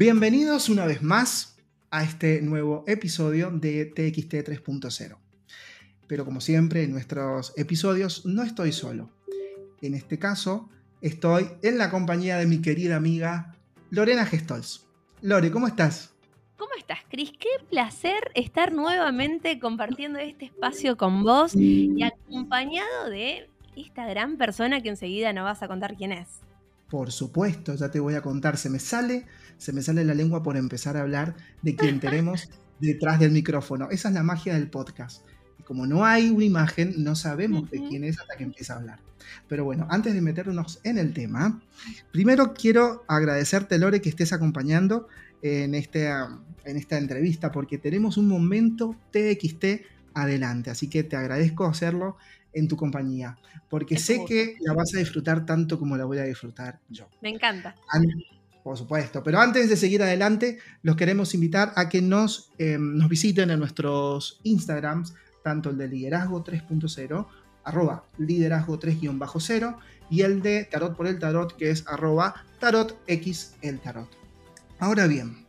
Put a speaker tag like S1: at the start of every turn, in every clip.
S1: Bienvenidos una vez más a este nuevo episodio de TXT 3.0. Pero como siempre en nuestros episodios no estoy solo. En este caso estoy en la compañía de mi querida amiga Lorena Gestols. Lore, ¿cómo estás?
S2: ¿Cómo estás, Cris? Qué placer estar nuevamente compartiendo este espacio con vos y acompañado de esta gran persona que enseguida nos vas a contar quién es.
S1: Por supuesto, ya te voy a contar. Se me sale, se me sale la lengua por empezar a hablar de quién tenemos detrás del micrófono. Esa es la magia del podcast. Y como no hay una imagen, no sabemos de quién es hasta que empieza a hablar. Pero bueno, antes de meternos en el tema, primero quiero agradecerte, Lore, que estés acompañando en, este, en esta entrevista porque tenemos un momento TXT adelante. Así que te agradezco hacerlo en tu compañía, porque sé que la vas a disfrutar tanto como la voy a disfrutar yo.
S2: Me encanta.
S1: Por supuesto, pero antes de seguir adelante, los queremos invitar a que nos, em, nos visiten en nuestros Instagrams, tanto el de liderazgo 3.0, arroba liderazgo 3-0, y el de tarot por el tarot, que es arroba tarotx el tarot. Ahora bien,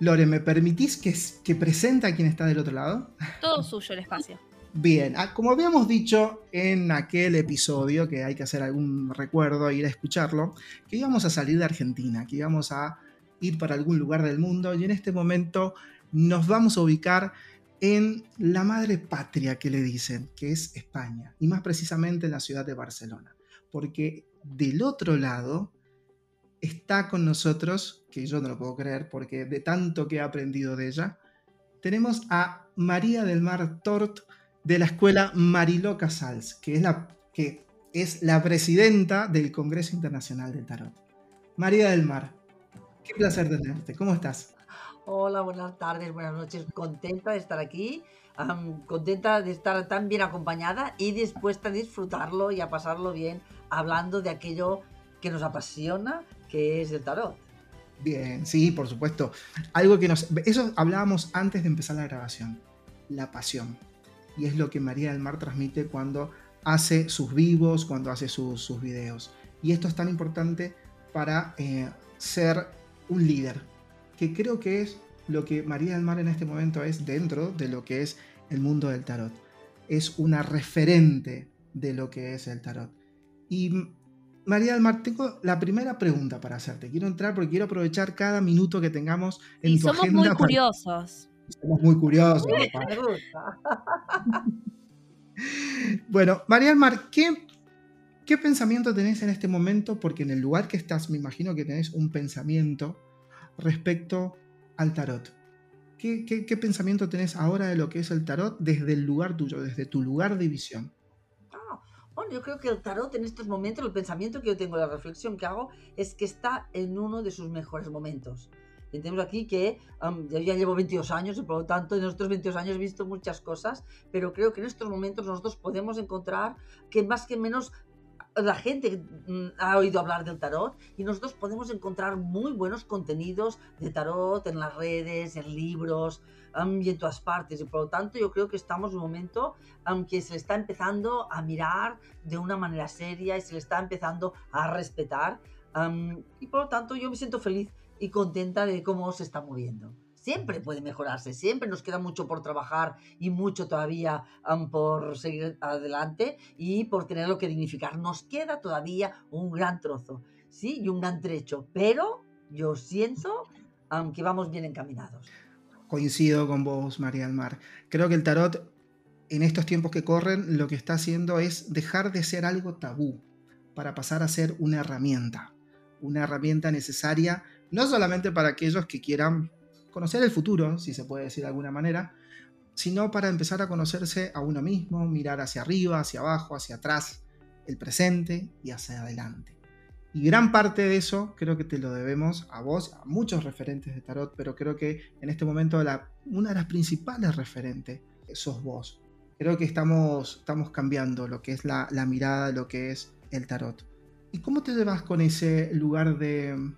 S1: Lore, ¿me permitís que, que presente a quien está del otro lado?
S2: Todo suyo el espacio.
S1: Bien, ah, como habíamos dicho en aquel episodio, que hay que hacer algún recuerdo, ir a escucharlo, que íbamos a salir de Argentina, que íbamos a ir para algún lugar del mundo y en este momento nos vamos a ubicar en la madre patria que le dicen, que es España, y más precisamente en la ciudad de Barcelona, porque del otro lado está con nosotros, que yo no lo puedo creer porque de tanto que he aprendido de ella, tenemos a María del Mar Tort de la escuela Mariló Casals, que es la, que es la presidenta del Congreso Internacional del Tarot. María del Mar, qué placer tenerte, ¿cómo estás?
S3: Hola, buenas tardes, buenas noches, contenta de estar aquí, contenta de estar tan bien acompañada y dispuesta a disfrutarlo y a pasarlo bien hablando de aquello que nos apasiona que es el tarot.
S1: Bien, sí, por supuesto. Algo que nos. Eso hablábamos antes de empezar la grabación. La pasión. Y es lo que María del Mar transmite cuando hace sus vivos, cuando hace sus, sus videos. Y esto es tan importante para eh, ser un líder. Que creo que es lo que María del Mar en este momento es dentro de lo que es el mundo del tarot. Es una referente de lo que es el tarot. Y María del Mar, tengo la primera pregunta para hacerte. Quiero entrar porque quiero aprovechar cada minuto que tengamos en y
S2: somos muy curiosos.
S1: Somos muy curiosos. bueno, María del Mar, ¿qué, ¿qué pensamiento tenés en este momento? Porque en el lugar que estás, me imagino que tenés un pensamiento respecto al tarot. ¿Qué, qué pensamiento tenés ahora de lo que es el tarot desde el lugar tuyo, desde tu lugar de visión?
S3: Bueno, yo creo que el tarot en estos momentos, el pensamiento que yo tengo, la reflexión que hago, es que está en uno de sus mejores momentos. Tenemos aquí que yo ya llevo 22 años y por lo tanto en estos 22 años he visto muchas cosas, pero creo que en estos momentos nosotros podemos encontrar que más que menos la gente mm, ha oído hablar del tarot y nosotros podemos encontrar muy buenos contenidos de tarot en las redes, en libros y en todas partes. Y por lo tanto yo creo que estamos en un momento que se le está empezando a mirar de una manera seria y se le está empezando a respetar. y por lo tanto yo me siento feliz y contenta de cómo se está moviendo siempre puede mejorarse, siempre nos queda mucho por trabajar y mucho todavía por seguir adelante y por tener lo que dignificar. Nos queda todavía un gran trozo, sí, y un gran trecho, pero yo siento que vamos bien encaminados.
S1: Coincido con vos, María del Mar. Creo que el tarot en estos tiempos que corren lo que está haciendo es dejar de ser algo tabú para pasar a ser una herramienta, una herramienta necesaria no solamente para aquellos que quieran conocer el futuro, si se puede decir de alguna manera, sino para empezar a conocerse a uno mismo, mirar hacia arriba, hacia abajo, hacia atrás, el presente y hacia adelante. Y gran parte de eso creo que te lo debemos a vos, a muchos referentes de tarot, pero creo que en este momento la, una de las principales referentes sos vos. Creo que estamos, estamos cambiando lo que es la, la mirada, lo que es el tarot. ¿Y cómo te llevas con ese lugar de,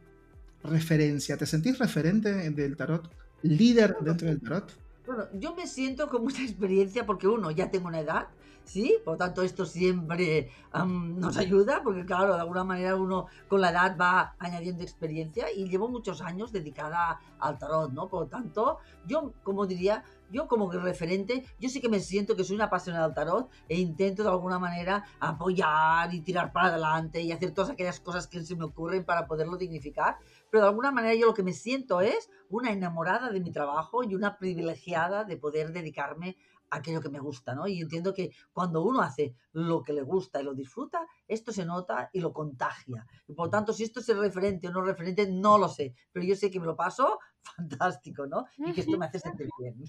S1: referencia? ¿Te sentís referente del tarot? ¿Líder dentro del tarot?
S3: Bueno, yo me siento con mucha experiencia porque uno, ya tengo una edad, ¿sí? Por lo tanto, esto siempre am, nos ayuda porque, claro, de alguna manera uno con la edad va añadiendo experiencia y llevo muchos años dedicada al tarot, ¿no? Por lo tanto, yo, como diría, yo como referente, yo sí que me siento que soy una apasionada del tarot e intento de alguna manera apoyar y tirar para adelante y hacer todas aquellas cosas que se me ocurren para poderlo dignificar, pero de alguna manera yo lo que me siento es una enamorada de mi trabajo y una privilegiada de poder dedicarme a aquello que me gusta, ¿no? Y entiendo que cuando uno hace lo que le gusta y lo disfruta, esto se nota y lo contagia. Y por lo tanto, si esto es referente o no referente, no lo sé, pero yo sé que me lo paso fantástico, ¿no? Y que esto me hace sentir bien.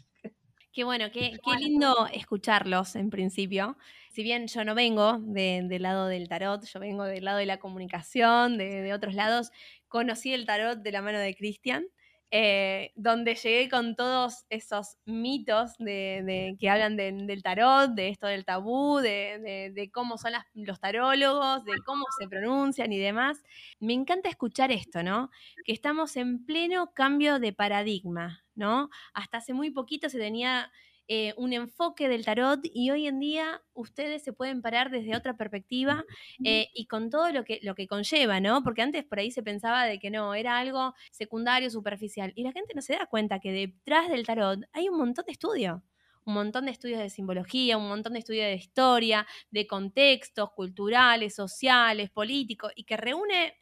S2: Qué bueno, qué, qué lindo escucharlos en principio. Si bien yo no vengo de- del lado del tarot, yo vengo del lado de la comunicación, de, de otros lados, conocí el tarot de la mano de Cristian, eh, donde llegué con todos esos mitos de, que hablan de- del tarot, de esto del tabú, de, cómo son los tarólogos, de cómo se pronuncian y demás. Me encanta escuchar esto, ¿no? Que estamos en pleno cambio de paradigma, ¿no? hasta hace muy poquito se tenía eh, un enfoque del tarot y hoy en día ustedes se pueden parar desde otra perspectiva eh, y con todo lo que, lo que conlleva, ¿no? Porque antes por ahí se pensaba de que no, era algo secundario, superficial. Y la gente no se da cuenta que detrás del tarot hay un montón de estudio. Un montón de estudios de simbología, un montón de estudios de historia, de contextos culturales, sociales, políticos, y que reúne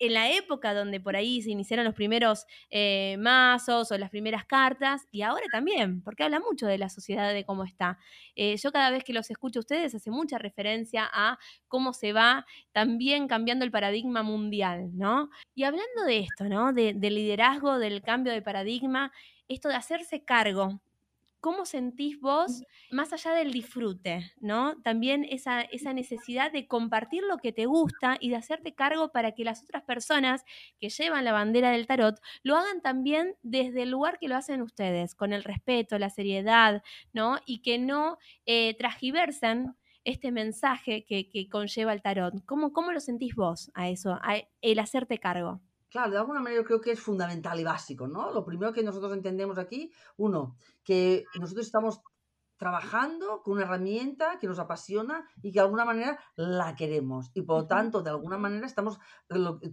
S2: en la época donde por ahí se iniciaron los primeros eh, mazos o las primeras cartas, y ahora también, porque habla mucho de la sociedad, de cómo está. Eh, yo cada vez que los escucho a ustedes hace mucha referencia a cómo se va también cambiando el paradigma mundial, ¿no? Y hablando de esto, ¿no? De, del liderazgo, del cambio de paradigma, esto de hacerse cargo. ¿Cómo sentís vos, más allá del disfrute, ¿no? También esa, esa necesidad de compartir lo que te gusta y de hacerte cargo para que las otras personas que llevan la bandera del tarot lo hagan también desde el lugar que lo hacen ustedes, con el respeto, la seriedad, ¿no? Y que no eh, transgiversen este mensaje que, que conlleva el tarot. ¿Cómo, ¿Cómo lo sentís vos a eso, a el hacerte cargo?
S3: Claro, de alguna manera yo creo que es fundamental y básico, ¿no? Lo primero que nosotros entendemos aquí, uno, que nosotros estamos trabajando con una herramienta que nos apasiona y que de alguna manera la queremos. Y por lo tanto, de alguna manera estamos,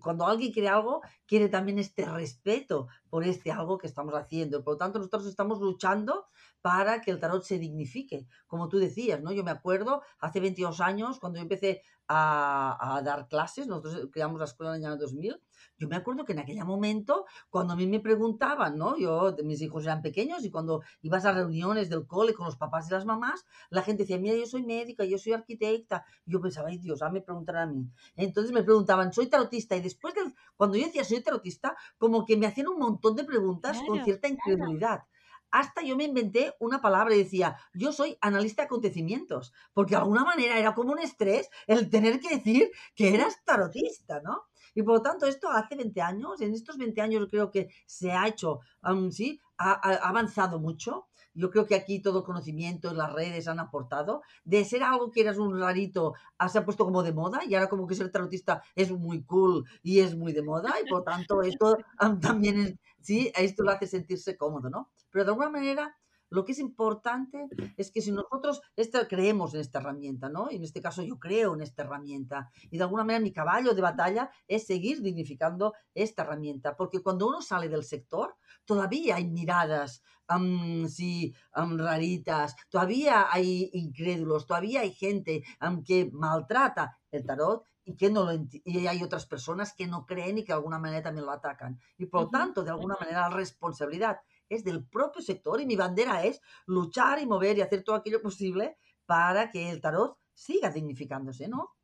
S3: cuando alguien quiere algo, quiere también este respeto por este algo que estamos haciendo. Por lo tanto, nosotros estamos luchando para que el tarot se dignifique. Como tú decías, ¿no? Yo me acuerdo hace 22 años, cuando yo empecé a, a dar clases, nosotros creamos la escuela en el año 2000, yo me acuerdo que en aquel momento, cuando a mí me preguntaban, ¿no? Yo, mis hijos eran pequeños y cuando ibas a reuniones del cole con los papás y las mamás, la gente decía, mira, yo soy médica, yo soy arquitecta. Yo pensaba, ay Dios, ah, me preguntarán a mí. Entonces me preguntaban, soy tarotista. Y después, del, cuando yo decía soy tarotista, como que me hacían un montón de preguntas con cierta incredulidad. Hasta yo me inventé una palabra y decía, yo soy analista de acontecimientos, porque de alguna manera era como un estrés el tener que decir que eras tarotista, ¿no? Y por lo tanto, esto hace 20 años, en estos 20 años creo que se ha hecho, um, sí, ha, ha avanzado mucho. Yo creo que aquí todo conocimiento, las redes han aportado. De ser algo que eras un rarito, ah, se ha puesto como de moda y ahora como que ser tarotista es muy cool y es muy de moda y por tanto esto um, también es, sí, esto lo hace sentirse cómodo, ¿no? Pero de alguna manera lo que es importante es que si nosotros esta, creemos en esta herramienta, ¿no? Y en este caso yo creo en esta herramienta y de alguna manera mi caballo de batalla es seguir dignificando esta herramienta, porque cuando uno sale del sector, todavía hay miradas, um, sí, um, raritas, todavía hay incrédulos, todavía hay gente um, que maltrata el tarot y que no lo y hay otras personas que no creen y que de alguna manera también lo atacan. Y por lo tanto, de alguna manera, la responsabilidad es del propio sector y mi bandera es luchar y mover y hacer todo aquello posible para que el tarot siga dignificándose, ¿no?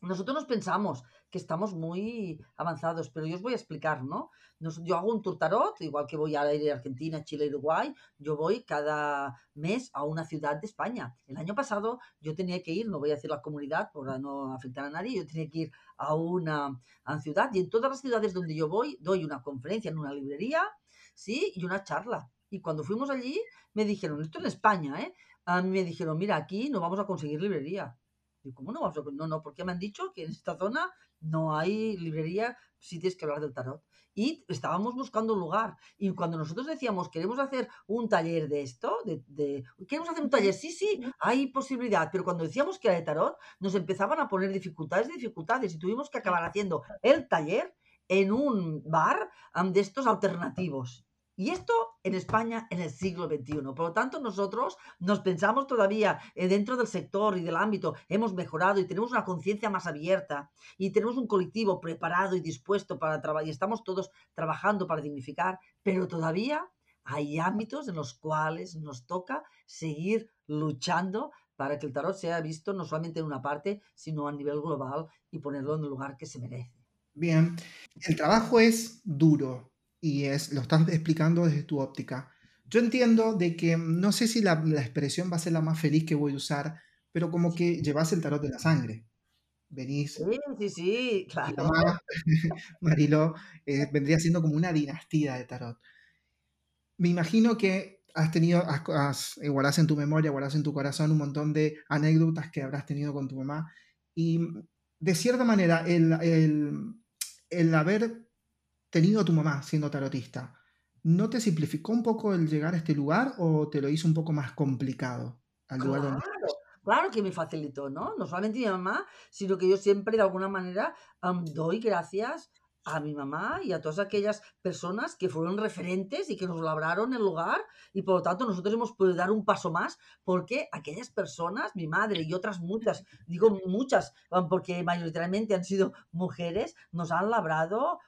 S3: Nosotros nos pensamos que estamos muy avanzados, pero yo os voy a explicar, ¿no? Nos, yo hago un tour tarot, igual que voy a ir a Argentina, Chile, Uruguay, yo voy cada mes a una ciudad de España. El año pasado yo tenía que ir, no voy a decir la comunidad para no afectar a nadie, yo tenía que ir a una, a una ciudad y en todas las ciudades donde yo voy doy una conferencia en una librería, ¿sí? Y una charla. Y cuando fuimos allí me dijeron, esto en España, ¿eh? A mí me dijeron, mira, aquí no vamos a conseguir librería. Digo, ¿cómo no vamos a.? No, no, porque me han dicho que en esta zona no hay librería si tienes que hablar del tarot. Y estábamos buscando un lugar. Y cuando nosotros decíamos, queremos hacer un taller de esto, de, queremos hacer un taller, sí, sí, hay posibilidad. Pero cuando decíamos que era de tarot, nos empezaban a poner dificultades, dificultades. Y tuvimos que acabar haciendo el taller en un bar de estos alternativos. Y esto en España en el siglo XXI. Por lo tanto, nosotros nos pensamos todavía eh, dentro del sector y del ámbito, hemos mejorado y tenemos una conciencia más abierta y tenemos un colectivo preparado y dispuesto para trabajar y estamos todos trabajando para dignificar, pero todavía hay ámbitos en los cuales nos toca seguir luchando para que el tarot sea visto no solamente en una parte, sino a nivel global y ponerlo en el lugar que se merece.
S1: Bien, el trabajo es duro, y es, lo estás explicando desde tu óptica. Yo entiendo de que no sé si la, expresión va a ser la más feliz que voy a usar, pero como que llevas el tarot de la sangre. Venís.
S3: Sí, sí, sí, claro.
S1: Marilo, eh, vendría siendo como una dinastía de tarot. Me imagino que has tenido, has, en tu memoria, guardas en tu corazón un montón de anécdotas que habrás tenido con tu mamá. Y de cierta manera, el, el, el haber tenido a tu mamá siendo tarotista, ¿no te simplificó un poco el llegar a este lugar o te lo hizo un poco más complicado al lugar
S3: claro, Claro que me facilitó, ¿no? No solamente mi mamá, sino que yo siempre de alguna manera doy gracias a mi mamá y a todas aquellas personas que fueron referentes y que nos labraron el lugar y por lo tanto nosotros hemos podido dar un paso más porque aquellas personas, mi madre y otras muchas, digo muchas porque mayoritariamente han sido mujeres, nos han labrado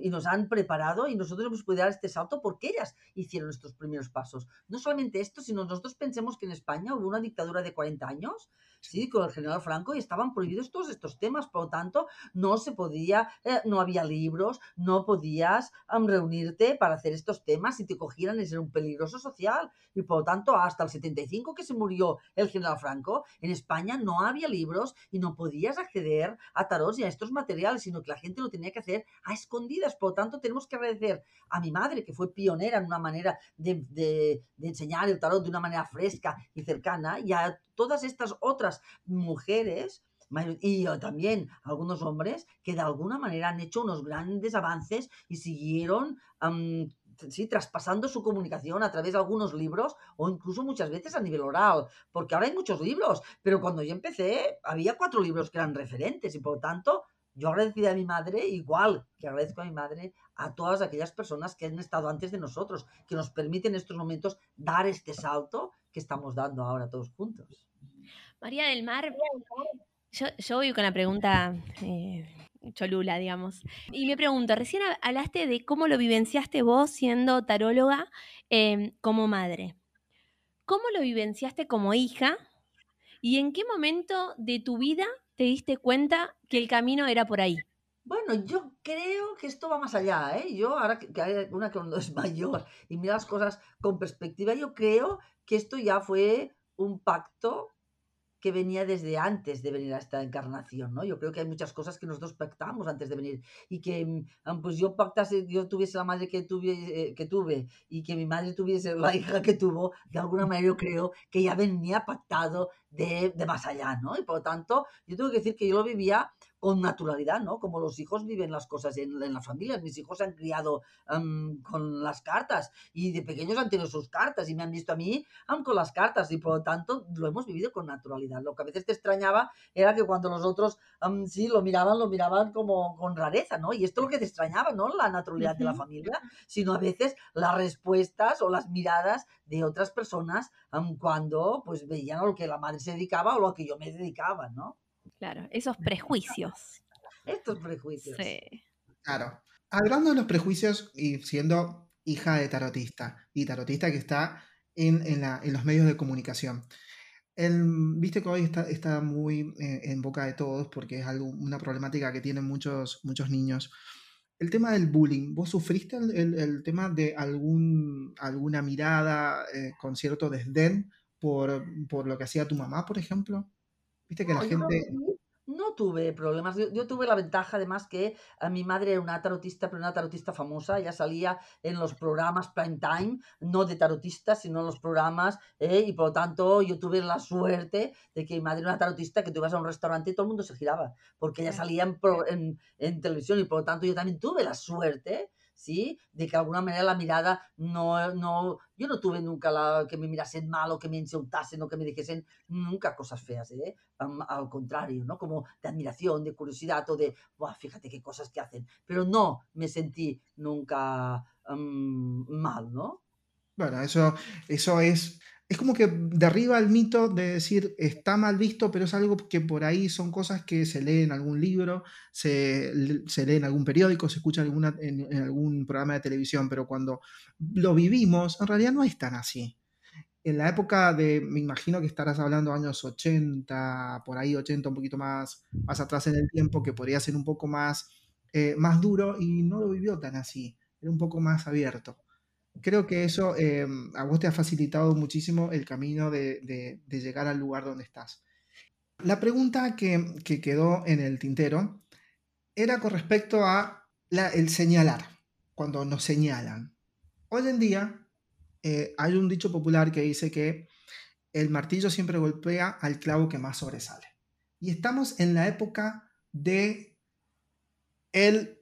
S3: y nos han preparado y nosotros hemos podido dar este salto porque ellas hicieron estos primeros pasos. No solamente esto, sino nosotros pensemos que en España hubo una dictadura de 40 años ¿sí? con el general Franco y estaban prohibidos todos estos temas, por lo tanto, no se podía, eh, no había libros, no podías reunirte para hacer estos temas si te cogieran es un peligroso social y por lo tanto hasta el 75 que se murió el general Franco, en España no había libros y no podías acceder a tarot y a estos materiales, sino que la gente lo tenía que hacer a escondidas, por lo tanto tenemos que agradecer a mi madre que fue pionera en una manera de, de enseñar el tarot de una manera fresca y cercana y a todas estas otras mujeres y también algunos hombres que de alguna manera han hecho unos grandes avances y siguieron sí, traspasando su comunicación a través de algunos libros o incluso muchas veces a nivel oral, porque ahora hay muchos libros, pero cuando yo empecé había cuatro libros que eran referentes y por lo tanto yo agradecí a mi madre igual que agradezco a mi madre a todas aquellas personas que han estado antes de nosotros, que nos permiten en estos momentos dar este salto que estamos dando ahora todos juntos.
S2: María del Mar, yo, voy con la pregunta eh, cholula, digamos. Y me pregunto, recién hablaste de cómo lo vivenciaste vos siendo taróloga em, como madre. ¿Cómo lo vivenciaste como hija? ¿Y en qué momento de tu vida te diste cuenta que el camino era por ahí?
S3: Bueno, yo creo que esto va más allá, ¿eh? Yo, ahora que, hay una que es mayor y mira las cosas con perspectiva, yo creo que esto ya fue un pacto que venía desde antes de venir a esta encarnación, ¿no? Yo creo que hay muchas cosas que nosotros pactamos antes de venir y que, mm, pues yo pactase, yo tuviese la madre que tuve, eh, que tuve y que mi madre tuviese la hija que tuvo, de alguna manera yo creo que ya venía pactado de, de más allá, ¿no? Y por lo tanto, yo tengo que decir que yo lo vivía con naturalidad, ¿no? Como los hijos viven las cosas en, en las familias. Mis hijos se han criado con las cartas y de pequeños han tenido sus cartas y me han visto a mí con las cartas y por lo tanto lo hemos vivido con naturalidad. Lo que a veces te extrañaba era que cuando los otros sí lo miraban, lo miraban como con rareza, ¿no? Y esto es lo que te extrañaba, ¿no? La naturalidad de la familia, sino a veces las respuestas o las miradas de otras personas cuando pues veían a lo que la madre se dedicaba o lo que yo me dedicaba, ¿no?
S2: Claro, esos prejuicios.
S3: Estos prejuicios. Sí.
S1: Claro. Hablando de los prejuicios y siendo hija de tarotista y tarotista que está en, los medios de comunicación. Viste que hoy está, muy eh, en boca de todos porque es algo, una problemática que tienen muchos, muchos niños. El tema del bullying, ¿vos sufriste el, tema de algún, alguna mirada eh, con cierto desdén por, por, lo que hacía tu mamá, por ejemplo? Viste que la gente...
S3: No no tuve problemas. Yo, tuve la ventaja, además, que a mi madre era una tarotista, pero una tarotista famosa. Ella salía en los programas prime time, no de tarotista, sino en los programas. ¿eh? y por lo tanto, yo tuve la suerte de que mi madre era una tarotista, que tú ibas a un restaurante y todo el mundo se giraba, porque ella salía en, en, en televisión. Y por lo tanto, yo también tuve la suerte ¿sí? De que alguna manera la mirada no, no, yo no tuve nunca la, que me mirasen mal o que me insultasen o que me dijesen nunca cosas feas, ¿eh? al contrario, ¿no? Como de admiración, de curiosidad o de, fíjate qué cosas que hacen, pero no me sentí nunca mal, ¿no?
S1: Bueno, eso, eso es es como que derriba el mito de decir está mal visto, pero es algo que por ahí son cosas que se leen en algún libro, se, se lee en algún periódico, se escucha en, algún programa de televisión, pero cuando lo vivimos, en realidad no es tan así. En la época de, me imagino que estarás hablando años 80, por ahí 80, un poquito más, más atrás en el tiempo, que podría ser un poco más, eh, más duro y no lo vivió tan así, era un poco más abierto creo que eso eh, a vos te ha facilitado muchísimo el camino de, llegar al lugar donde estás. La pregunta que, quedó en el tintero era con respecto a el señalar, cuando nos señalan. Hoy en día eh, hay un dicho popular que dice que el martillo siempre golpea al clavo que más sobresale. Y estamos en la época de el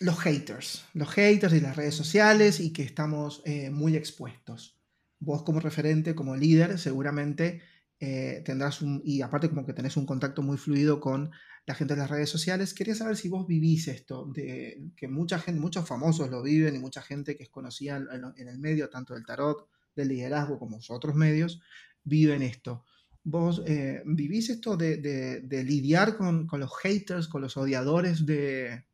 S1: los haters, los haters y las redes sociales y que estamos eh, muy expuestos. Vos como referente, como líder, seguramente eh, tendrás un, y aparte como que tenés un contacto muy fluido con la gente de las redes sociales, quería saber si vos vivís esto, de que mucha gente, muchos famosos lo viven y mucha gente que es conocida en, el medio, tanto del tarot, del liderazgo como otros medios, viven esto. ¿Vos eh, vivís esto de, lidiar con, con, los haters, con los odiadores de,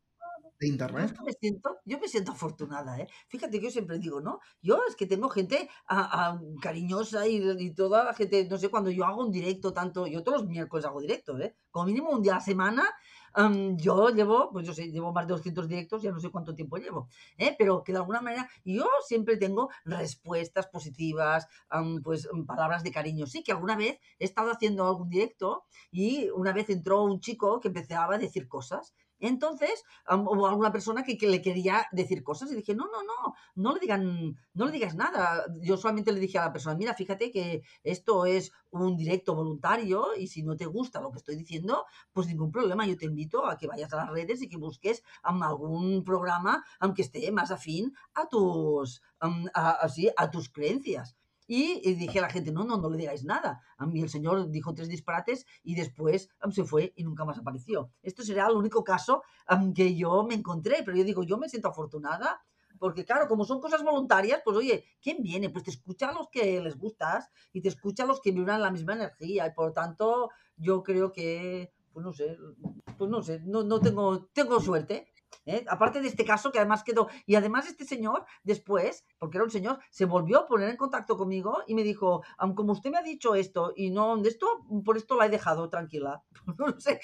S1: de internet.
S3: Yo me siento, yo me siento afortunada, ¿eh? Fíjate que yo siempre digo, ¿no? Yo es que tengo gente a, cariñosa y, toda la gente, no sé, cuando yo hago un directo, tanto, yo todos los miércoles hago directo, ¿eh? Como mínimo un día a la semana, yo llevo, pues yo sé, llevo más de 200 directos, ya no sé cuánto tiempo llevo, ¿eh? Pero que de alguna manera yo siempre tengo respuestas positivas, pues palabras de cariño. Sí, que alguna vez he estado haciendo algún directo y una vez entró un chico que empezaba a decir cosas entonces, hubo alguna persona que, le quería decir cosas y dije, no, no, no, no le digan, no le digas nada. Yo solamente le dije a la persona, mira, fíjate que esto es un directo voluntario y si no te gusta lo que estoy diciendo, pues ningún problema. Yo te invito a que vayas a las redes y que busques algún programa, aunque esté más afín a tus, así, a tus creencias. Y, dije a la gente, no, no, no le digáis nada. A mí el señor dijo tres disparates y después se fue y nunca más apareció. Esto será el único caso que yo me encontré, pero yo digo, yo me siento afortunada porque claro, como son cosas voluntarias, pues oye, ¿quién viene? Pues te escucha a los que les gustas y te escucha a los que vibran la misma energía y por tanto yo creo que, pues no sé, pues no sé, no, no tengo, tengo suerte. ¿Eh? Aparte de este caso que además quedó, y además este señor después, porque era un señor, se volvió a poner en contacto conmigo y me dijo, como usted me ha dicho esto y no, de esto, por esto la he dejado tranquila. no sé.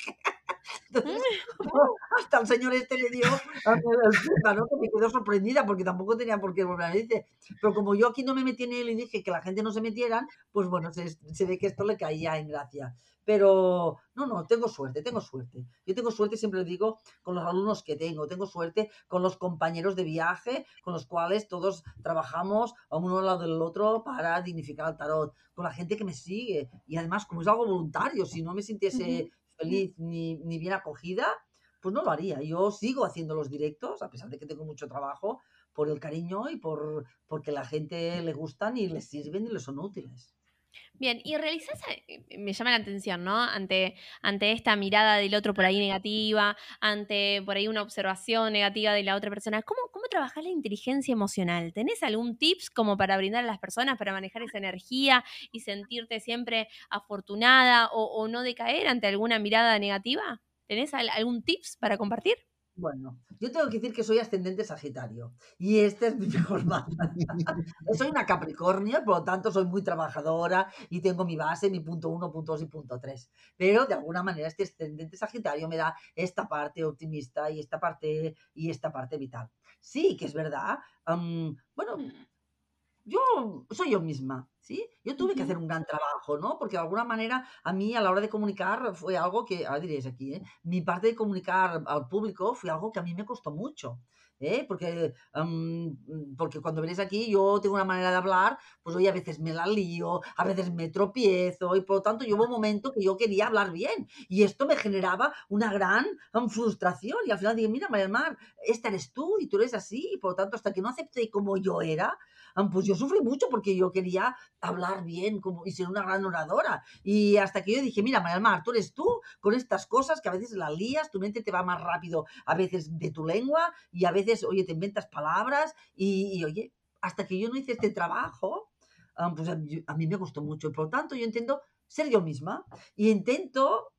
S3: hasta el señor este le dio, claro, que me quedó sorprendida porque tampoco tenía por qué volver decir. Pero como yo aquí no me metí en él y dije que la gente no se metieran, pues bueno, se, se ve que esto le caía en gracia. Pero no, no, tengo suerte, tengo suerte. Yo tengo suerte, siempre lo digo, con los alumnos que tengo, tengo suerte con los compañeros de viaje, con los cuales todos trabajamos a uno al lado del otro para dignificar el tarot, con la gente que me sigue. Y además, como es algo voluntario, si no me sintiese feliz ni, ni bien acogida, pues no lo haría. Yo sigo haciendo los directos, a pesar de que tengo mucho trabajo, por el cariño y por porque la gente le gustan y les sirven y les son útiles.
S2: Bien, y realizás, eh, me llama la atención, ¿no? Ante, ante esta mirada del otro por ahí negativa, ante por ahí una observación negativa de la otra persona, ¿cómo, cómo la inteligencia emocional? ¿Tenés algún tips como para brindar a las personas para manejar esa energía y sentirte siempre afortunada o, o no decaer ante alguna mirada negativa? ¿Tenés algún tips para compartir?
S3: Bueno, yo tengo que decir que soy ascendente Sagitario y este es mi mejor banda. soy una Capricornio, por lo tanto soy muy trabajadora y tengo mi base, mi punto uno, punto dos y punto tres. Pero de alguna manera este ascendente Sagitario me da esta parte optimista y esta parte y esta parte vital. Sí, que es verdad. bueno, yo soy yo misma, ¿sí? Yo tuve que hacer un gran trabajo, ¿no? Porque de alguna manera a mí a la hora de comunicar fue algo que, ahora diréis aquí, ¿eh? Mi parte de comunicar al público fue algo que a mí me costó mucho. ¿eh? Porque, porque cuando vienes aquí yo tengo una manera de hablar, pues hoy a veces me la lío, a veces me tropiezo y por lo tanto yo hubo un momento que yo quería hablar bien y esto me generaba una gran frustración y al final dije, mira María Mar, esta eres tú y tú eres así y por lo tanto hasta que no acepté como yo era, pues yo sufrí mucho porque yo quería hablar bien como, y ser una gran oradora. Y hasta que yo dije, mira, María Mar, tú eres tú con estas cosas que a veces las lías, tu mente te va más rápido a veces de tu lengua y a veces, oye, te inventas palabras y, oye, hasta que yo no hice este trabajo, pues a mí, me gustó mucho. Y por lo tanto, yo intento ser yo misma y intento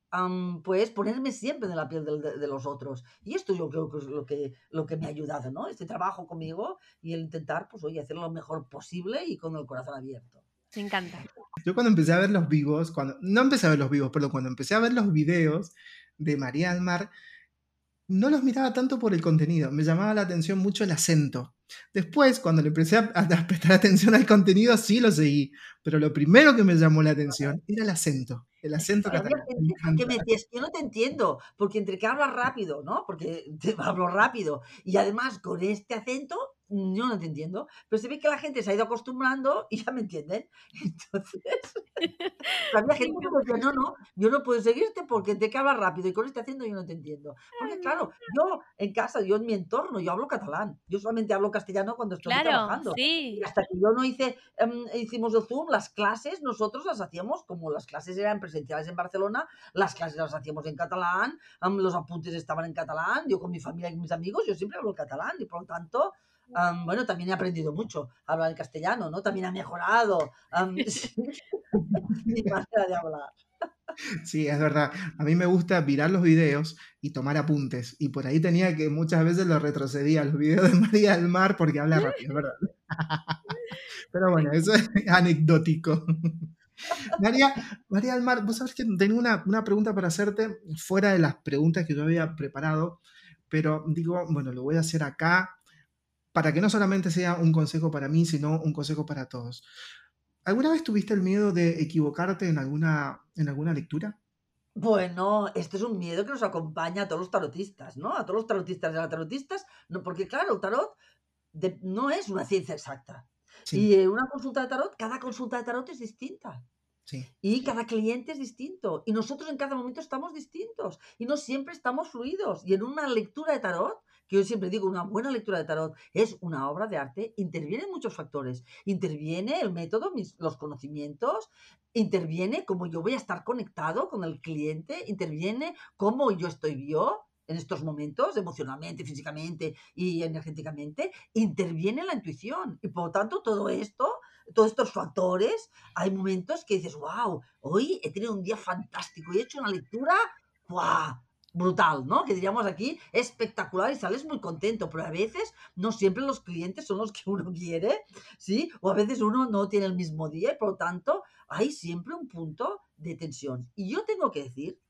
S3: pues ponerme siempre en la piel de, los otros. Y esto yo creo que es lo que, lo que me ha ayudado, ¿no? Este trabajo conmigo y el intentar, pues, oye, hacerlo lo mejor posible y con el corazón abierto.
S2: Me encanta.
S1: Yo cuando empecé a ver los vivos, cuando, no empecé a ver los vivos, pero cuando empecé a ver los videos de María Almar, no los miraba tanto por el contenido, me llamaba la atención mucho el acento. Después, cuando le empecé a, prestar atención al contenido, sí lo seguí, pero lo primero que me llamó la atención era el acento, el acento catalán.
S3: Que me yo no te entiendo, porque entre que hablas rápido, ¿no? Porque te hablo rápido, y además con este acento yo no te entiendo, pero se ve que la gente se ha ido acostumbrando y ya me entienden. Entonces, había gente que decía, no, no, yo no puedo seguirte porque te que hablas rápido y con este haciendo yo no te entiendo. Porque claro, yo en casa, yo en mi entorno, yo hablo catalán. Yo solamente hablo castellano cuando estoy trabajando.
S2: Sí.
S3: Y hasta que yo no hice, um, hicimos el Zoom, las clases, nosotros las hacíamos, como las clases eran presenciales en Barcelona, las clases las hacíamos en catalán, los apuntes estaban en catalán, yo con mi familia y mis amigos, yo siempre hablo catalán y por lo tanto bueno, también he aprendido mucho a hablar el castellano, ¿no? También ha mejorado mi manera de hablar.
S1: Sí, es verdad. A mí me gusta mirar los videos y tomar apuntes. Y por ahí tenía que muchas veces lo retrocedía los videos de María del Mar porque habla rápido, ¿verdad? Pero bueno, eso es anecdótico. María, María del Mar, vos sabés que tengo una, una pregunta para hacerte fuera de las preguntas que yo había preparado, pero digo, bueno, lo voy a hacer acá para que no solamente sea un consejo para mí, sino un consejo para todos. ¿Alguna vez tuviste el miedo de equivocarte en alguna, en alguna lectura?
S3: Bueno, este es un miedo que nos acompaña a todos los tarotistas, ¿no? A todos los tarotistas y a las tarotistas, no, porque claro, el tarot no es una ciencia exacta. Y en una consulta de tarot, cada consulta de tarot es distinta.
S1: Sí.
S3: Y cada cliente es distinto. Y nosotros en cada momento estamos distintos. Y no siempre estamos fluidos. Y en una lectura de tarot que yo siempre digo, una buena lectura de tarot es una obra de arte, intervienen muchos factores. Interviene el método, los conocimientos, interviene cómo yo voy a estar conectado con el cliente, interviene cómo yo estoy yo en estos momentos, emocionalmente, físicamente y energéticamente, interviene la intuición. Y por lo tanto, todo esto, todos estos factores, hay momentos que dices, wow, hoy he tenido un día fantástico y he hecho una lectura, wow, brutal, ¿no? Que diríamos aquí, espectacular y sales muy contento, pero a veces no siempre los clientes son los que uno quiere, ¿sí? O a veces uno no tiene el mismo día y por lo tanto hay siempre un punto de tensión. Y yo tengo que decir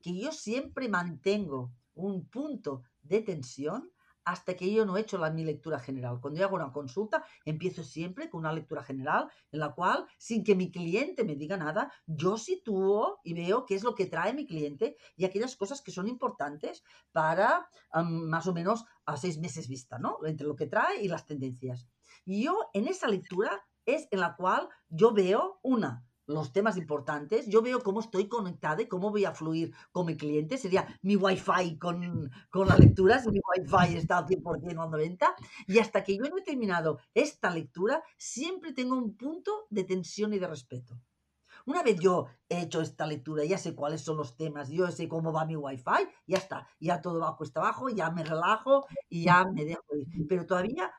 S3: que yo siempre mantengo un punto de tensión hasta que yo no he hecho la, mi lectura general. Cuando yo hago una consulta, empiezo siempre con una lectura general en la cual, sin que mi cliente me diga nada, yo sitúo y veo qué es lo que trae mi cliente y aquellas cosas que son importantes para más o menos a seis meses vista, ¿no? Entre lo que trae y las tendencias. Y yo en esa lectura es en la cual yo veo una, los temas importantes, yo veo cómo estoy conectada y cómo voy a fluir con mi cliente. Sería mi wifi con, con la lectura, si mi wifi está al 100% o al 90%. Y hasta que yo no he terminado esta lectura, siempre tengo un punto de tensión y de respeto. Una vez yo he hecho esta lectura, ya sé cuáles son los temas, yo sé cómo va mi wifi, ya está, ya todo va cuesta abajo, ya me relajo y ya me dejo ir. Pero todavía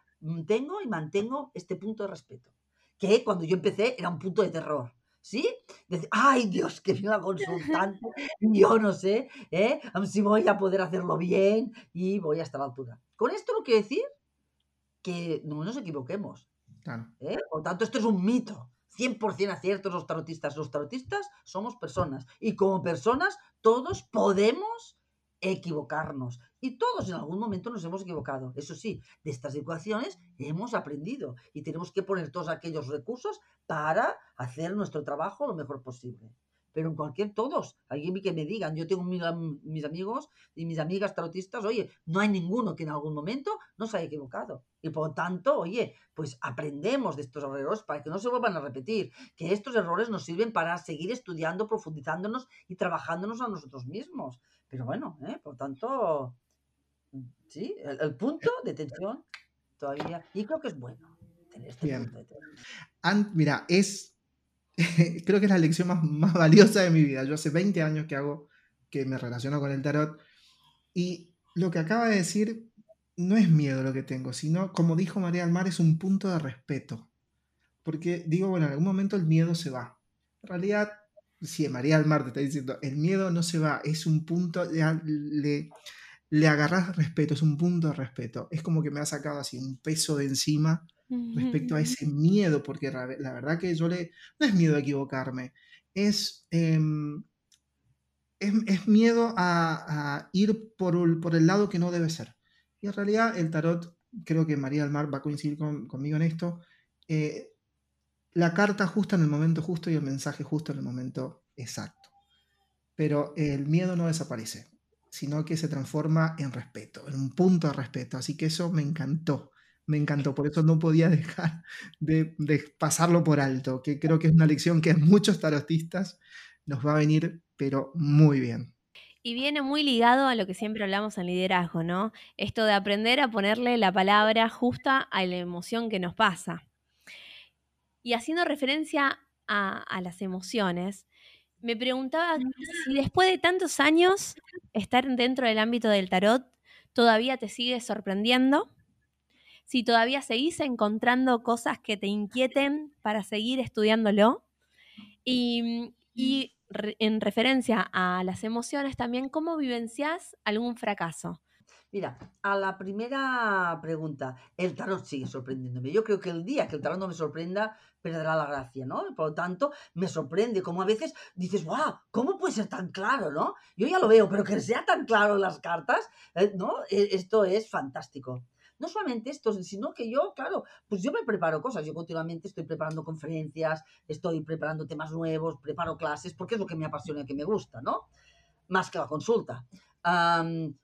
S3: tengo y mantengo este punto de respeto, que cuando yo empecé era un punto de terror ¿sí? Decir, ay Dios, que viene la consultante, yo no sé, ¿eh? si voy a poder hacerlo bien y voy a estar a la altura. Con esto lo quiero decir que no nos equivoquemos. ¿eh? Por tanto, esto es un mito. 100% aciertos los tarotistas. Los tarotistas somos personas y como personas todos podemos equivocarnos. Y todos en algún momento nos hemos equivocado. Eso sí, de estas ecuaciones hemos aprendido y tenemos que poner todos aquellos recursos para hacer nuestro trabajo lo mejor posible pero en cualquier, todos, alguien que me digan, yo tengo mis amigos y mis amigas tarotistas, oye, no hay ninguno que en algún momento no se haya equivocado. Y por lo tanto, oye, pues aprendemos de estos errores para que no se vuelvan a repetir, que estos errores nos sirven para seguir estudiando, profundizándonos y trabajándonos a nosotros mismos. Pero bueno, ¿eh? por tanto, sí, el, punto de tensión todavía, y creo que es bueno tener este punto de
S1: tensión. mira, es creo que es la lección más, más valiosa de mi vida. Yo hace 20 años que hago, que me relaciono con el tarot. Y lo que acaba de decir no es miedo lo que tengo, sino, como dijo María del Mar, es un punto de respeto. Porque digo, bueno, en algún momento el miedo se va. En realidad, si María del Mar te está diciendo, el miedo no se va, es un punto, le, le agarras respeto, es un punto de respeto. Es como que me ha sacado así un peso de encima respecto a ese miedo, porque la, verdad que yo le... No es miedo a equivocarme, es, em, es, miedo a, ir por el, por el, lado que no debe ser. Y en realidad el tarot, creo que María del Mar va a coincidir conmigo en esto, eh, la carta justa en el momento justo y el mensaje justo en el momento exacto. Pero el miedo no desaparece, sino que se transforma en respeto, en un punto de respeto. Así que eso me encantó me encantó, por eso no podía dejar de, pasarlo por alto, que creo que es una lección que a muchos tarotistas nos va a venir, pero muy bien.
S2: Y viene muy ligado a lo que siempre hablamos en liderazgo, ¿no? Esto de aprender a ponerle la palabra justa a la emoción que nos pasa. Y haciendo referencia a, a las emociones, me preguntaba si después de tantos años estar dentro del ámbito del tarot, todavía te sigue sorprendiendo si todavía seguís encontrando cosas que te inquieten para seguir estudiándolo. Y, en referencia a las emociones también, ¿cómo vivencias algún fracaso?
S3: Mira, a la primera pregunta, el tarot sigue sorprendiéndome. Yo creo que el día que el tarot no me sorprenda, perderá la gracia, ¿no? Por lo tanto, me sorprende como a veces dices, ¡guau! ¿Cómo puede ser tan claro, no? Yo ya lo veo, pero que sea tan claro en las cartas, eh, ¿no? E, esto es fantástico no solamente esto, sino que yo, claro, pues yo me preparo cosas, yo continuamente estoy preparando conferencias, estoy preparando temas nuevos, preparo clases, porque es lo que me apasiona y que me gusta, ¿no? Más que la consulta.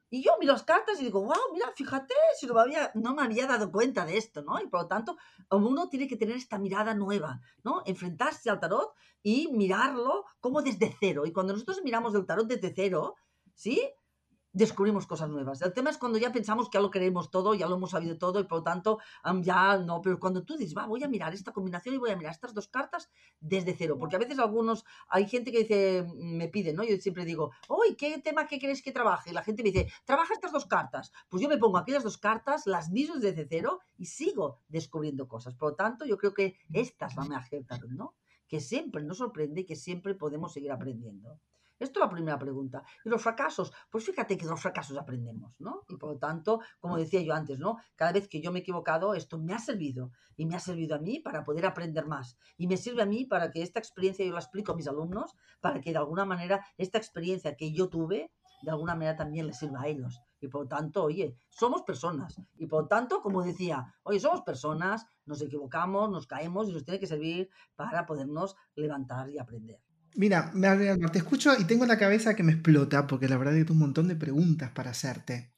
S3: Y yo miro las cartas y digo, wow, mira, fíjate, si no me, había, no me había dado cuenta de esto, ¿no? Y por lo tanto, uno tiene que tener esta mirada nueva, ¿no? Enfrentarse al tarot y mirarlo como desde cero. Y cuando nosotros miramos el tarot desde cero, ¿sí? Descubrimos cosas nuevas. El tema es cuando ya pensamos que ya lo queremos todo, ya lo hemos sabido todo y por lo tanto ya no, pero cuando tú dices, va, voy a mirar esta combinación y voy a mirar estas dos cartas desde cero, porque a veces algunos, hay gente que dice, mm, me pide, ¿no? Yo siempre digo, uy, ¿qué tema que quieres que trabaje? Y la gente me dice, trabaja estas dos cartas. Pues yo me pongo aquellas dos cartas, las miso desde cero y sigo descubriendo cosas. Por lo tanto, yo creo que estas van a ¿no? Que siempre nos sorprende y que siempre podemos seguir aprendiendo. Esto es la primera pregunta. Y los fracasos, pues fíjate que de los fracasos aprendemos, ¿no? Y por lo tanto, como decía yo antes, ¿no? Cada vez que yo me he equivocado, esto me ha servido. Y me ha servido a mí para poder aprender más. Y me sirve a mí para que esta experiencia yo la explico a mis alumnos, para que de alguna manera esta experiencia que yo tuve, de alguna manera también les sirva a ellos. Y por lo tanto, oye, somos personas. Y por lo tanto, como decía, oye, somos personas, nos equivocamos, nos caemos y nos tiene que servir para podernos levantar y aprender.
S1: Mira, te escucho y tengo la cabeza que me explota porque la verdad es que tengo un montón de preguntas para hacerte.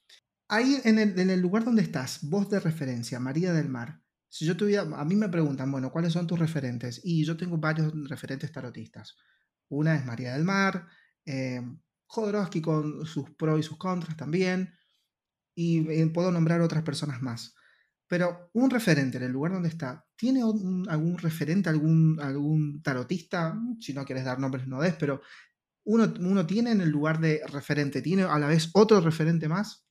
S1: Ahí en el, lugar donde estás, voz de referencia, María del Mar. Si yo tuviera, a mí me preguntan, bueno, ¿cuáles son tus referentes? Y yo tengo varios referentes tarotistas. Una es María del Mar, eh, Jodorowsky con sus pros y sus contras también, y eh, puedo nombrar otras personas más. Pero un referente en el lugar donde está, ¿tiene algún referente, algún, algún tarotista? Si no quieres dar nombres, no des, pero uno, uno tiene en el lugar de referente, ¿tiene a la vez otro referente más?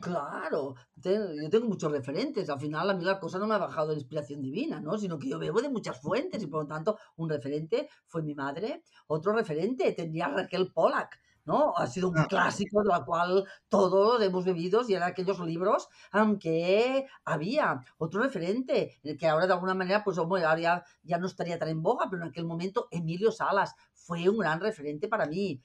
S3: Claro, yo tengo muchos referentes. Al final, a mí la cosa no me ha bajado de inspiración divina, ¿no? Sino que yo bebo de muchas fuentes y por lo tanto, un referente fue mi madre. Otro referente tendría Raquel Pollack, ¿no? Ha sido un ah. clásico de la cual todos hemos bebido y eran aquellos libros aunque había otro referente, que ahora de alguna manera, pues ahora ya, ya, no estaría tan en boga, pero en aquel momento Emilio Salas fue un gran referente para mí.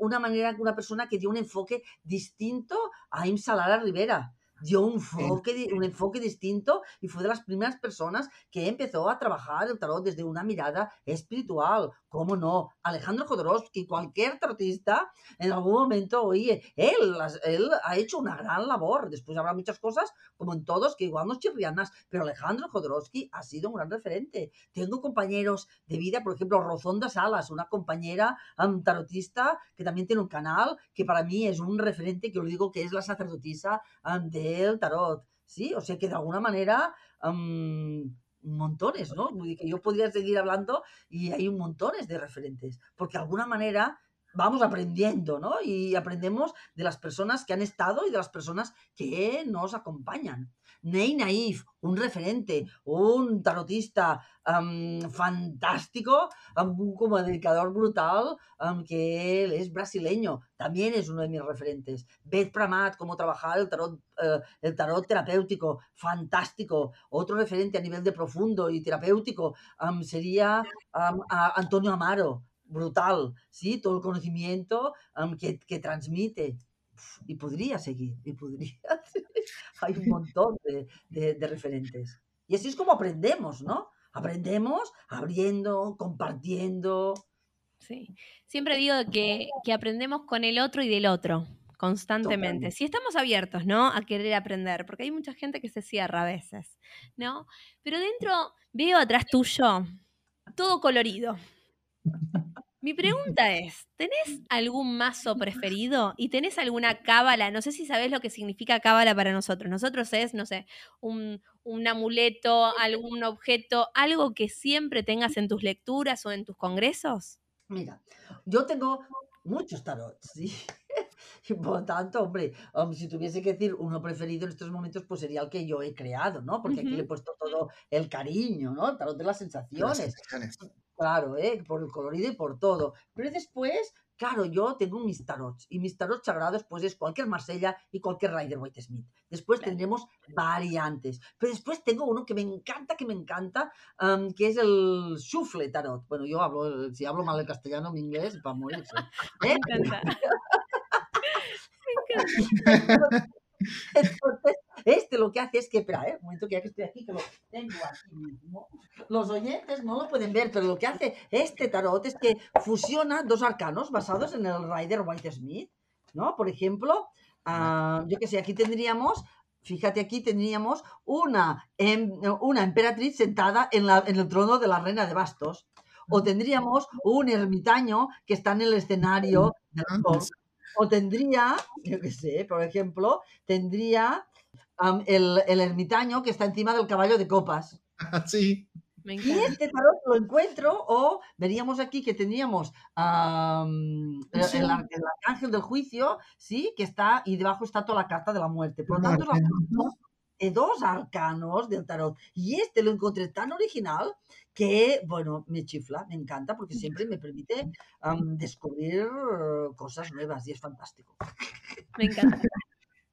S3: una manera, una persona que dio un enfoque distinto a Imsalara Rivera dio un enfoque, un enfoque distinto y fue de las primeras personas que empezó a trabajar el tarot desde una mirada espiritual. ¿Cómo no? Alejandro Jodorowsky, cualquier tarotista, en algún momento, oye, él, él ha hecho una gran labor. Después habrá muchas cosas, como en todos, que igual no chirrianas, pero Alejandro Jodorowsky ha sido un gran referente. Tengo compañeros de vida, por ejemplo, Rozonda Salas, una compañera um, tarotista que también tiene un canal, que para mí es un referente, que os digo que es la sacerdotisa de el tarot, ¿sí? O sea que de alguna manera, montones, ¿no? Que yo podría seguir hablando y hay montones de referentes, porque de alguna manera vamos aprendiendo, ¿no? Y aprendemos de las personas que han estado y de las personas que nos acompañan. Ney Naif, un referente, un tarotista fantástico, un comunicador brutal, que él es brasileño, también es uno de mis referentes. Beth Pramat, cómo trabajar el tarot, eh, el tarot terapéutico, fantástico. Otro referente a nivel de profundo y terapéutico sería Antonio Amaro, brutal, ¿sí? Todo el conocimiento que, que transmite y podría seguir, y podría. Hay un montón de, referentes. Y así es como aprendemos, ¿no? Aprendemos abriendo, compartiendo.
S2: Sí, siempre digo que, que aprendemos con el otro y del otro, constantemente. Si estamos abiertos, ¿no? A querer aprender, porque hay mucha gente que se cierra a veces, ¿no? Pero dentro veo atrás tuyo todo colorido. Mi pregunta es, ¿tenés algún mazo preferido y tenés alguna cábala? No sé si sabés lo que significa cábala para nosotros. Nosotros es, no sé, un, amuleto, algún objeto, algo que siempre tengas en tus lecturas o en tus congresos.
S3: Mira, yo tengo muchos tarots, ¿sí? Y por tanto, hombre, si tuviese que decir uno preferido en estos momentos, pues sería el que yo he creado, ¿no? Porque aquí le he puesto todo el cariño, ¿no? El tarot de las sensaciones. Claro, ¿eh? por el colorido y por todo. Pero después, claro, yo tengo mis tarots y mis tarots sagrados pues es cualquier Marsella y cualquier Rider White Smith. Después tendremos variantes. Pero después tengo uno que me encanta, que me encanta, que es el Shuffle Tarot. Bueno, yo hablo, si hablo mal el castellano, mi inglés, morirse. ¿eh? Me encanta. me encanta. Entonces, este lo que hace es que, espera, ¿eh? un momento que ya que estoy aquí, que lo tengo aquí mismo. Los oyentes no lo pueden ver, pero lo que hace este tarot es que fusiona dos arcanos basados en el Rider White Smith, ¿no? Por ejemplo, ah, yo que sé, aquí tendríamos fíjate aquí tendríamos una, em, una emperatriz sentada en, la, en, el trono de la reina de bastos. O tendríamos un ermitaño que está en el escenario del o tendría, yo qué sé, por ejemplo, tendría el, ermitaño que está encima del caballo de copas.
S1: Sí.
S3: y este tarot lo encuentro, o veríamos aquí que tendríamos el, arcángel del juicio, sí, que está, y debajo está toda la carta de la muerte. Por lo tanto, la de dos arcanos del tarot. Y este lo encontré tan original que, bueno, me chifla, me encanta, porque siempre me permite descubrir cosas nuevas y es fantástico.
S2: Me encanta.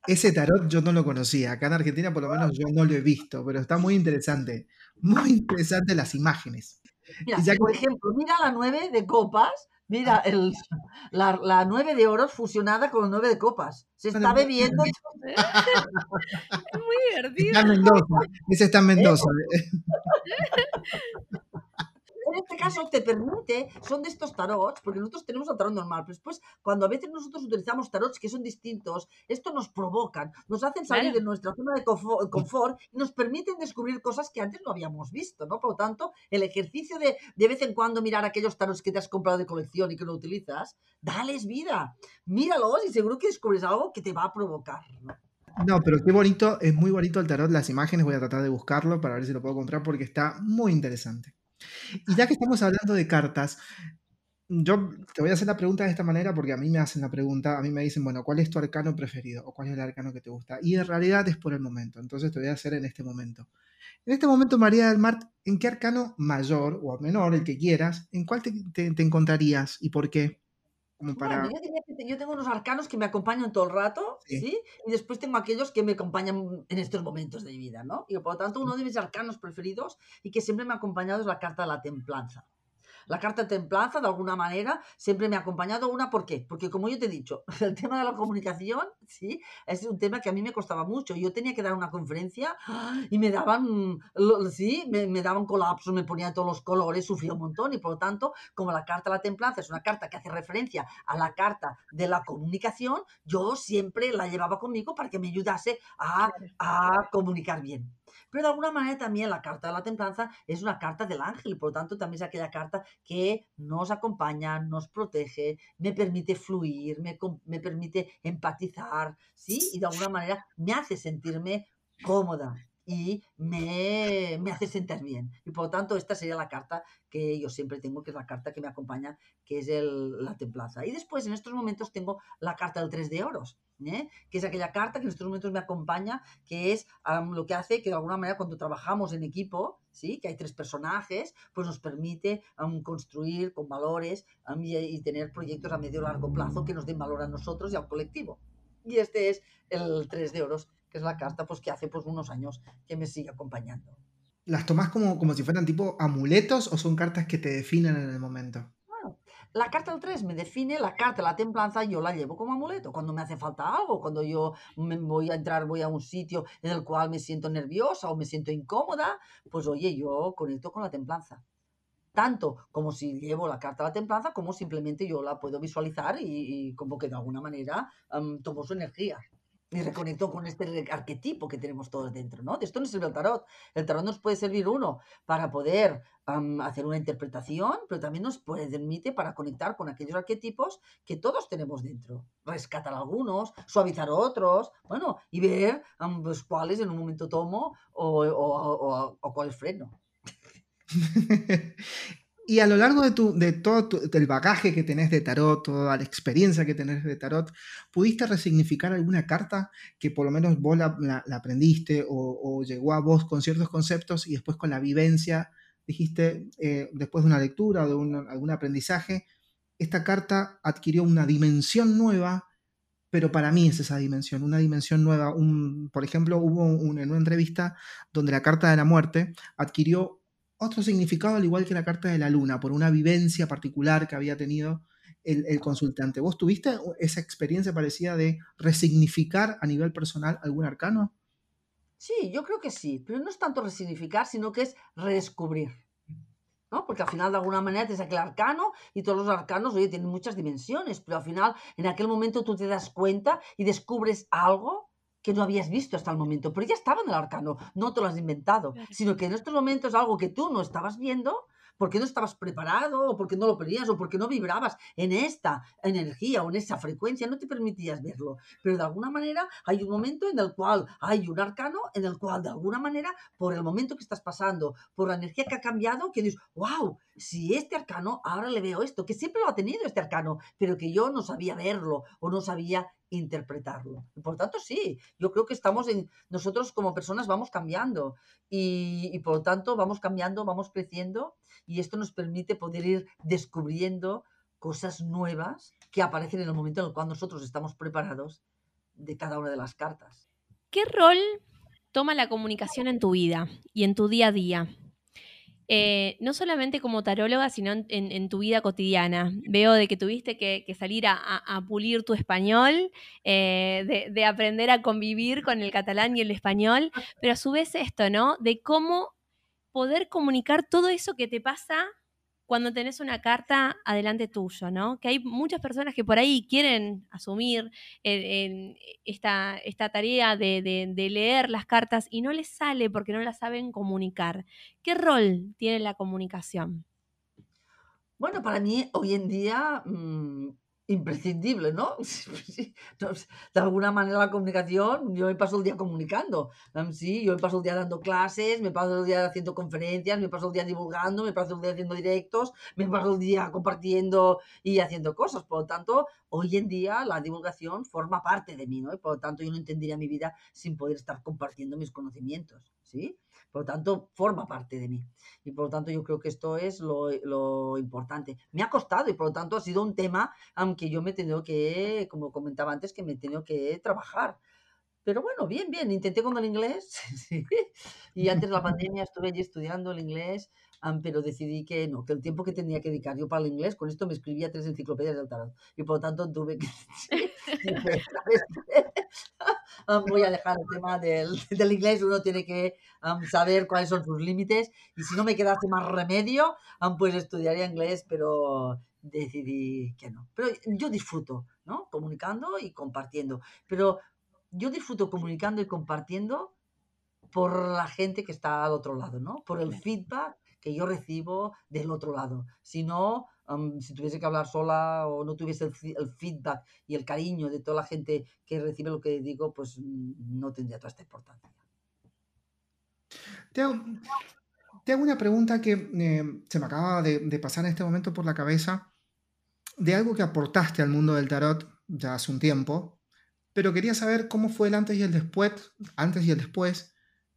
S1: Ese tarot yo no lo conocía. Acá en Argentina, por lo menos, yo no lo he visto, pero está muy interesante. Muy interesante las imágenes.
S3: Mira, por ejemplo, mira la nueve de copas Mira, el, la, la, nueve de oros fusionada con nueve de copas. Se está bebiendo.
S2: es muy divertido.
S1: Está en Mendoza. Ese está en Mendoza.
S3: en este caso te permite, son de estos tarots, porque nosotros tenemos el tarot normal, pero después cuando a veces nosotros utilizamos tarots que son distintos, esto nos provocan, nos hacen salir de nuestra zona de confort y nos permiten descubrir cosas que antes no habíamos visto, ¿no? Por lo tanto, el ejercicio de de vez en cuando mirar aquellos tarots que te has comprado de colección y que no utilizas, dales vida, míralos y seguro que descubres algo que te va a provocar, ¿no?
S1: No, pero qué bonito, es muy bonito el tarot, las imágenes, voy a tratar de buscarlo para ver si lo puedo comprar porque está muy interesante. Y ya que estamos hablando de cartas, yo te voy a hacer la pregunta de esta manera porque a mí me hacen la pregunta, a mí me dicen, bueno, ¿cuál es tu arcano preferido? ¿O cuál es el arcano que te gusta? Y en realidad es por el momento, entonces te voy a hacer en este momento. En este momento, María del Mar, ¿en qué arcano mayor o menor, el que quieras, en cuál te, encontrarías y por qué?
S3: Como para... yo, tengo unos arcanos que me acompañan todo el rato, sí. Y después tengo aquellos que me acompañan en estos momentos de mi vida, ¿no? Y por lo tanto, uno de mis arcanos preferidos y que siempre me ha acompañado es la carta de la templanza. La carta de templanza, de alguna manera, siempre me ha acompañado. Una, ¿por qué? Porque como yo te he dicho, el tema de la comunicación, sí, es un tema que a mí me costaba mucho. Yo tenía que dar una conferencia y me daban, sí, me, daban colapsos, me ponían todos los colores, sufría un montón y por lo tanto, como la carta de la templanza es una carta que hace referencia a la carta de la comunicación, yo siempre la llevaba conmigo para que me ayudase a, a comunicar bien. Pero de alguna manera también la carta de la templanza es una carta del ángel, por lo tanto también es aquella carta que nos acompaña, nos protege, me permite fluir, me, me permite empatizar, ¿sí? Y de alguna manera me hace sentirme cómoda, y me, me, hace sentir bien. Y por lo tanto, esta sería la carta que yo siempre tengo, que es la carta que me acompaña, que es el, la templanza. Y después, en estos momentos, tengo la carta del 3 de oros, ¿eh? que es aquella carta que en estos momentos me acompaña, que es lo que hace que de alguna manera cuando trabajamos en equipo, ¿sí? que hay tres personajes, pues nos permite construir con valores y, tener proyectos a medio y largo plazo que nos den valor a nosotros y al colectivo. Y este es el 3 de oros que es la carta pues, que hace pues, unos años que me sigue acompañando.
S1: ¿Las tomás como, como si fueran tipo amuletos o son cartas que te definen en el momento?
S3: Bueno, la carta del 3 me define, la carta de la templanza yo la llevo como amuleto. Cuando me hace falta algo, cuando yo me voy a entrar, voy a un sitio en el cual me siento nerviosa o me siento incómoda, pues oye, yo conecto con la templanza tanto como si llevo la carta de la templanza, como simplemente yo la puedo visualizar y, como que de alguna manera tomo su energía y reconecto con este arquetipo que tenemos todos dentro, ¿no? De esto no sirve el tarot. El tarot nos puede servir uno para poder hacer una interpretación, pero también nos permite para conectar con aquellos arquetipos que todos tenemos dentro. Rescatar algunos, suavizar otros, bueno, y ver pues, cuáles en un momento tomo o, o, o cuáles freno.
S1: Y a lo largo de, tu, de todo el bagaje que tenés de tarot, toda la experiencia que tenés de tarot, ¿pudiste resignificar alguna carta que por lo menos vos la, aprendiste o, llegó a vos con ciertos conceptos y después con la vivencia dijiste, eh, después de una lectura o de algún aprendizaje, esta carta adquirió una dimensión nueva, pero para mí es esa dimensión, una dimensión nueva. Un, por ejemplo, hubo en una entrevista donde la carta de la muerte adquirió otro significado al igual que la carta de la luna, por una vivencia particular que había tenido el, consultante. ¿Vos tuviste esa experiencia parecida de resignificar a nivel personal algún arcano?
S3: Sí, yo creo que sí, pero no es tanto resignificar, sino que es redescubrir. ¿no? Porque al final, de alguna manera, te saca el arcano y todos los arcanos, oye, tienen muchas dimensiones, pero al final, en aquel momento tú te das cuenta y descubres algo que no habías visto hasta el momento, pero ya estaba en el arcano, no te lo has inventado, sino que en estos momentos algo que tú no estabas viendo, porque no estabas preparado, o porque no lo pedías, o porque no vibrabas en esta energía o en esa frecuencia, no te permitías verlo. Pero de alguna manera hay un momento en el cual hay un arcano, en el cual de alguna manera, por el momento que estás pasando, por la energía que ha cambiado, que dices, wow, si este arcano, ahora le veo esto, que siempre lo ha tenido este arcano, pero que yo no sabía verlo o no sabía interpretarlo. Por tanto, sí, yo creo que estamos en, nosotros como personas vamos cambiando y, por lo tanto vamos cambiando, vamos creciendo y esto nos permite poder ir descubriendo cosas nuevas que aparecen en el momento en el cual nosotros estamos preparados de cada una de las cartas.
S2: ¿Qué rol toma la comunicación en tu vida y en tu día a día? Eh, no solamente como taróloga, sino en, tu vida cotidiana. Veo de que tuviste que, salir a, pulir tu español, eh, de, aprender a convivir con el catalán y el español, pero a su vez esto, ¿no? De cómo poder comunicar todo eso que te pasa cuando tenés una carta adelante tuyo, ¿no? Que hay muchas personas que por ahí quieren asumir esta, esta, tarea de, leer las cartas y no les sale porque no las saben comunicar. ¿Qué rol tiene la comunicación?
S3: Bueno, para mí hoy en día mm, imprescindible, ¿no? De alguna manera la comunicación, yo me paso el día comunicando, sí, yo me paso el día dando clases, me paso el día haciendo conferencias, me paso el día divulgando, me paso el día haciendo directos, me paso el día compartiendo y haciendo cosas. Por lo tanto, hoy en día la divulgación forma parte de mí, ¿no? Y por lo tanto yo no entendería mi vida sin poder estar compartiendo mis conocimientos, ¿sí? Por lo tanto, forma parte de mí. Y por lo tanto, yo creo que esto es lo, importante. Me ha costado y por lo tanto ha sido un tema aunque yo me he tenido que, como comentaba antes, que me he tenido que trabajar. Pero bueno, bien, bien, intenté con el inglés. Y antes de la pandemia estuve allí estudiando el inglés, pero decidí que no, que el tiempo que tenía que dedicar yo para el inglés, con esto me escribía tres enciclopedias del tarot. Y por lo tanto tuve que... voy a dejar el tema del, del inglés, uno tiene que saber cuáles son sus límites y si no me quedase más remedio, pues estudiaría inglés, pero decidí que no. Pero yo disfruto, ¿no? Comunicando y compartiendo. Pero yo disfruto comunicando y compartiendo por la gente que está al otro lado, ¿no? Por el feedback que yo recibo del otro lado. Si no, si tuviese que hablar sola o no tuviese el, feedback y el cariño de toda la gente que recibe lo que digo, pues mm, no tendría toda esta importancia.
S1: Te hago, una pregunta que eh, se me acaba de, de, pasar en este momento por la cabeza, de algo que aportaste al mundo del tarot ya hace un tiempo, pero quería saber cómo fue el antes y el después, antes y el después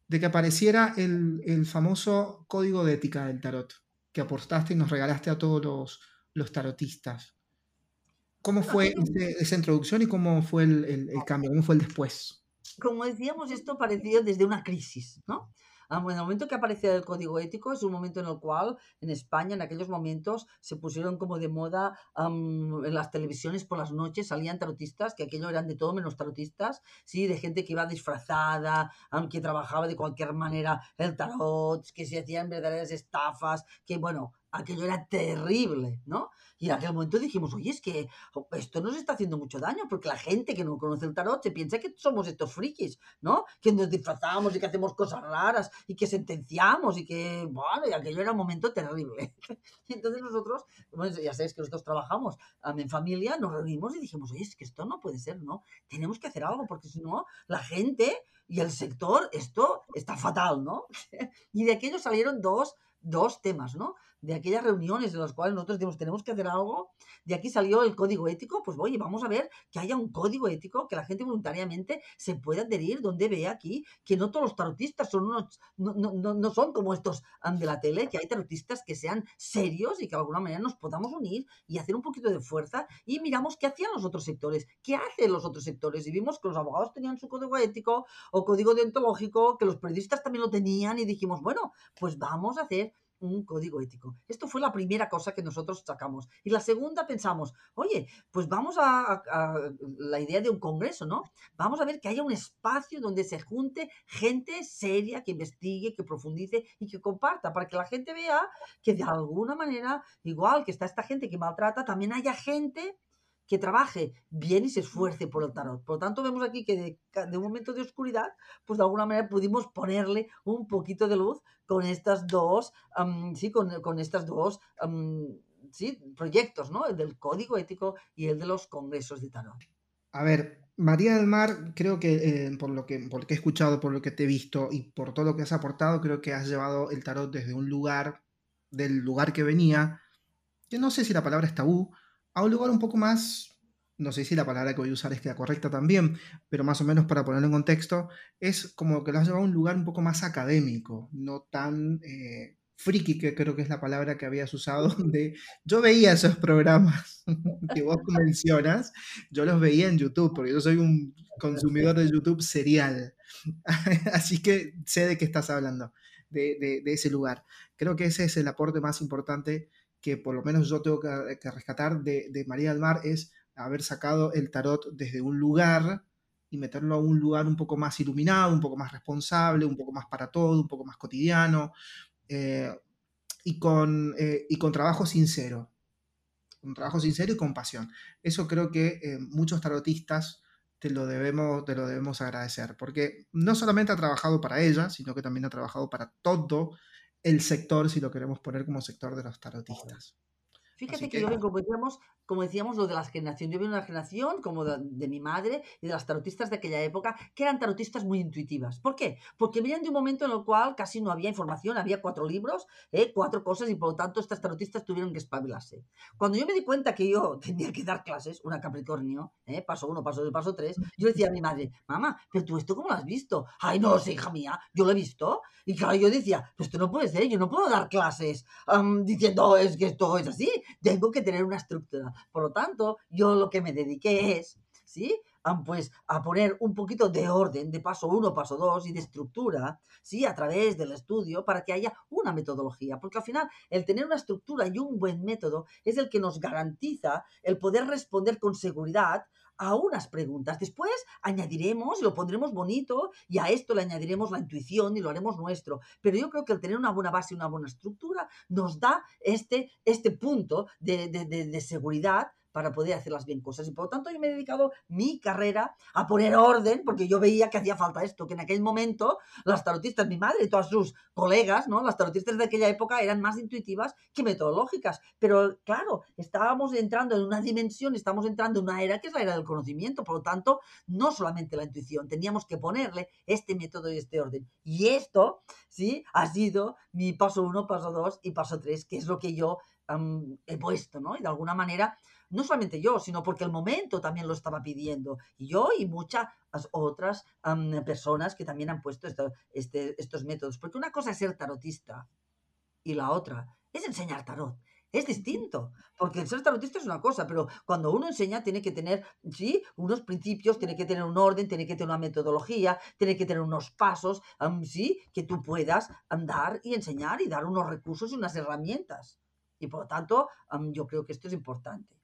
S1: de que apareciera el, el famoso código de ética del tarot que aportaste y nos regalaste a todos los, los tarotistas. ¿Cómo fue esa introducción y cómo fue el, el, el, cambio? ¿Cómo fue el después?
S3: Como decíamos, esto parecía desde una crisis, ¿no? Ah, en el momento que aparece el código ético es un momento en el cual en España en aquellos momentos se pusieron como de moda en las televisiones por las noches, salían tarotistas, que aquello eran de todo menos tarotistas, sí, de gente que iba disfrazada, que trabajaba de cualquier manera el tarot, que se hacían verdaderas estafas, que bueno, aquello era terrible, ¿no? Y en aquel momento dijimos, oye, es que esto nos está haciendo mucho daño, porque la gente que no conoce el tarot se piensa que somos estos frikis, ¿no? Que nos disfrazamos y que hacemos cosas raras y que sentenciamos y que, bueno, y aquello era un momento terrible. Entonces nosotros, ya sabéis que nosotros trabajamos en familia, nos reunimos y dijimos, oye, es que esto no puede ser, ¿no? Tenemos que hacer algo, porque si no, la gente y el sector, esto está fatal, ¿no? y de aquello salieron dos dos temas, ¿no? De aquellas reuniones en las cuales nosotros decimos, tenemos que hacer algo, de aquí salió el código ético, pues oye, vamos a ver que haya un código ético, que la gente voluntariamente se pueda adherir, donde ve aquí que no todos los tarotistas son unos, no, no, no son como estos de la tele, que hay tarotistas que sean serios y que de alguna manera nos podamos unir y hacer un poquito de fuerza y miramos qué hacían los otros sectores, qué hacen los otros sectores y vimos que los abogados tenían su código ético o código deontológico, que los periodistas también lo tenían y dijimos, bueno, pues vamos a hacer un código ético. Esto fue la primera cosa que nosotros sacamos. Y la segunda pensamos, oye, pues vamos a, la idea de un congreso, ¿no? Vamos a ver que haya un espacio donde se junte gente seria que investigue, que profundice y que comparta, para que la gente vea que de alguna manera, igual que está esta gente que maltrata, también haya gente que trabaje bien y se esfuerce por el tarot. Por lo tanto, vemos aquí que de, un momento de oscuridad, pues de alguna manera pudimos ponerle un poquito de luz con estas dos, sí, con, con, estas dos sí, proyectos, ¿no? El del código ético y el de los congresos de tarot.
S1: A ver, María del Mar, creo que, eh, por, lo que por lo que he escuchado, por lo que te he visto y por todo lo que has aportado, creo que has llevado el tarot desde un lugar, del lugar que venía, que no sé si la palabra es tabú, a un lugar un poco más, no sé si la palabra que voy a usar es la correcta también, pero más o menos para ponerlo en contexto, es como que lo has llevado a un lugar un poco más académico, no tan eh, friki, que creo que es la palabra que habías usado, de yo veía esos programas que vos mencionas, yo los veía en YouTube, porque yo soy un consumidor de YouTube serial, así que sé de qué estás hablando, de, de ese lugar. Creo que ese es el aporte más importante que por lo menos yo tengo que, rescatar de, María del Mar es haber sacado el tarot desde un lugar y meterlo a un lugar un poco más iluminado, un poco más responsable, un poco más para todo, un poco más cotidiano eh, y, con, eh, y con trabajo sincero. Un trabajo sincero y con pasión. Eso creo que eh, muchos tarotistas te lo, debemos, te lo debemos agradecer, porque no solamente ha trabajado para ella, sino que también ha trabajado para todo el sector, si lo queremos poner como sector de los tarotistas.
S3: Fíjate que, yo vengo, como decíamos, como decíamos, lo de las generaciones. Yo de una generación como de, mi madre y de las tarotistas de aquella época, que eran tarotistas muy intuitivas. ¿Por qué? Porque venían de un momento en el cual casi no había información, había cuatro libros, ¿eh? cuatro cosas, y por lo tanto estas tarotistas tuvieron que espabilarse. Cuando yo me di cuenta que yo tenía que dar clases, una Capricornio, ¿eh? paso uno, paso dos, paso tres, yo decía a mi madre, mamá, pero tú esto cómo lo has visto? Ay, no lo sé, hija mía, yo lo he visto. Y claro, yo decía, pues esto no puede ser, yo no puedo dar clases diciendo, es que esto es así, tengo que tener una estructura. Por lo tanto, yo lo que me dediqué es, ¿sí? pues a poner un poquito de orden, de paso uno, paso dos y de estructura, ¿sí? A través del estudio para que haya una metodología. Porque al final, el tener una estructura y un buen método es el que nos garantiza el poder responder con seguridad a unas preguntas. Después añadiremos, lo pondremos bonito y a esto le añadiremos la intuición y lo haremos nuestro. Pero yo creo que el tener una buena base y una buena estructura nos da este, este punto de, de, de seguridad para poder hacer las bien cosas. Y por lo tanto yo me he dedicado mi carrera a poner orden, porque yo veía que hacía falta esto, que en aquel momento las tarotistas, mi madre y todas sus colegas, ¿no? Las tarotistas de aquella época eran más intuitivas que metodológicas. Pero claro, estábamos entrando en una dimensión, estamos entrando en una era que es la era del conocimiento. Por lo tanto, no solamente la intuición, teníamos que ponerle este método y este orden. Y esto, sí, ha sido mi paso uno, paso dos y paso tres, que es lo que yo he puesto, ¿no? Y de alguna manera no solamente yo, sino porque el momento también lo estaba pidiendo. Y yo y muchas otras personas que también han puesto este, estos métodos. Porque una cosa es ser tarotista y la otra es enseñar tarot. Es distinto, porque el ser tarotista es una cosa, pero cuando uno enseña tiene que tener, sí, unos principios, tiene que tener un orden, tiene que tener una metodología, tiene que tener unos pasos, sí, que tú puedas andar y enseñar y dar unos recursos y unas herramientas. Y por lo tanto, yo creo que esto es importante.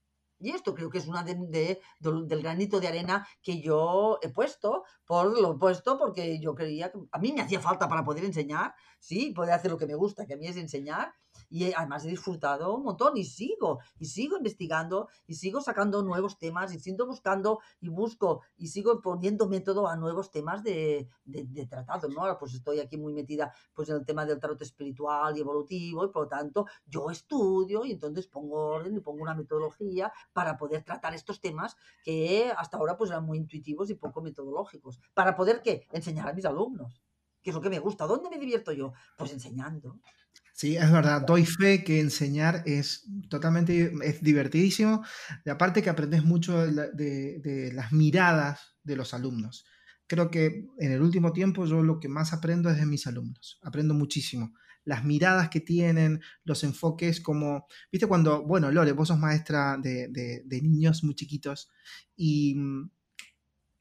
S3: Y esto creo que es una de, del granito de arena que yo he puesto, por lo puesto porque yo creía que a mí me hacía falta para poder enseñar, sí, poder hacer lo que me gusta, que a mí es enseñar, y además he disfrutado un montón y sigo, y sigo investigando, y sigo sacando nuevos temas, y sigo buscando y busco, y sigo poniendo método a nuevos temas de, de, tratado, ¿no? Ahora pues estoy aquí muy metida pues en el tema del tarot espiritual y evolutivo, y por lo tanto yo estudio y entonces pongo orden y pongo una metodología para poder tratar estos temas que hasta ahora pues eran muy intuitivos y poco metodológicos. ¿Para poder qué? Enseñar a mis alumnos, que es lo que me gusta. ¿Dónde me divierto yo? Pues enseñando.
S1: Sí, es verdad, doy fe que enseñar es totalmente, es divertidísimo. Y aparte que aprendes mucho de, las miradas de los alumnos. Creo que en el último tiempo yo lo que más aprendo es de mis alumnos. Aprendo muchísimo. Las miradas que tienen, los enfoques como, viste cuando, bueno, Lore, vos sos maestra de, de niños muy chiquitos y mm,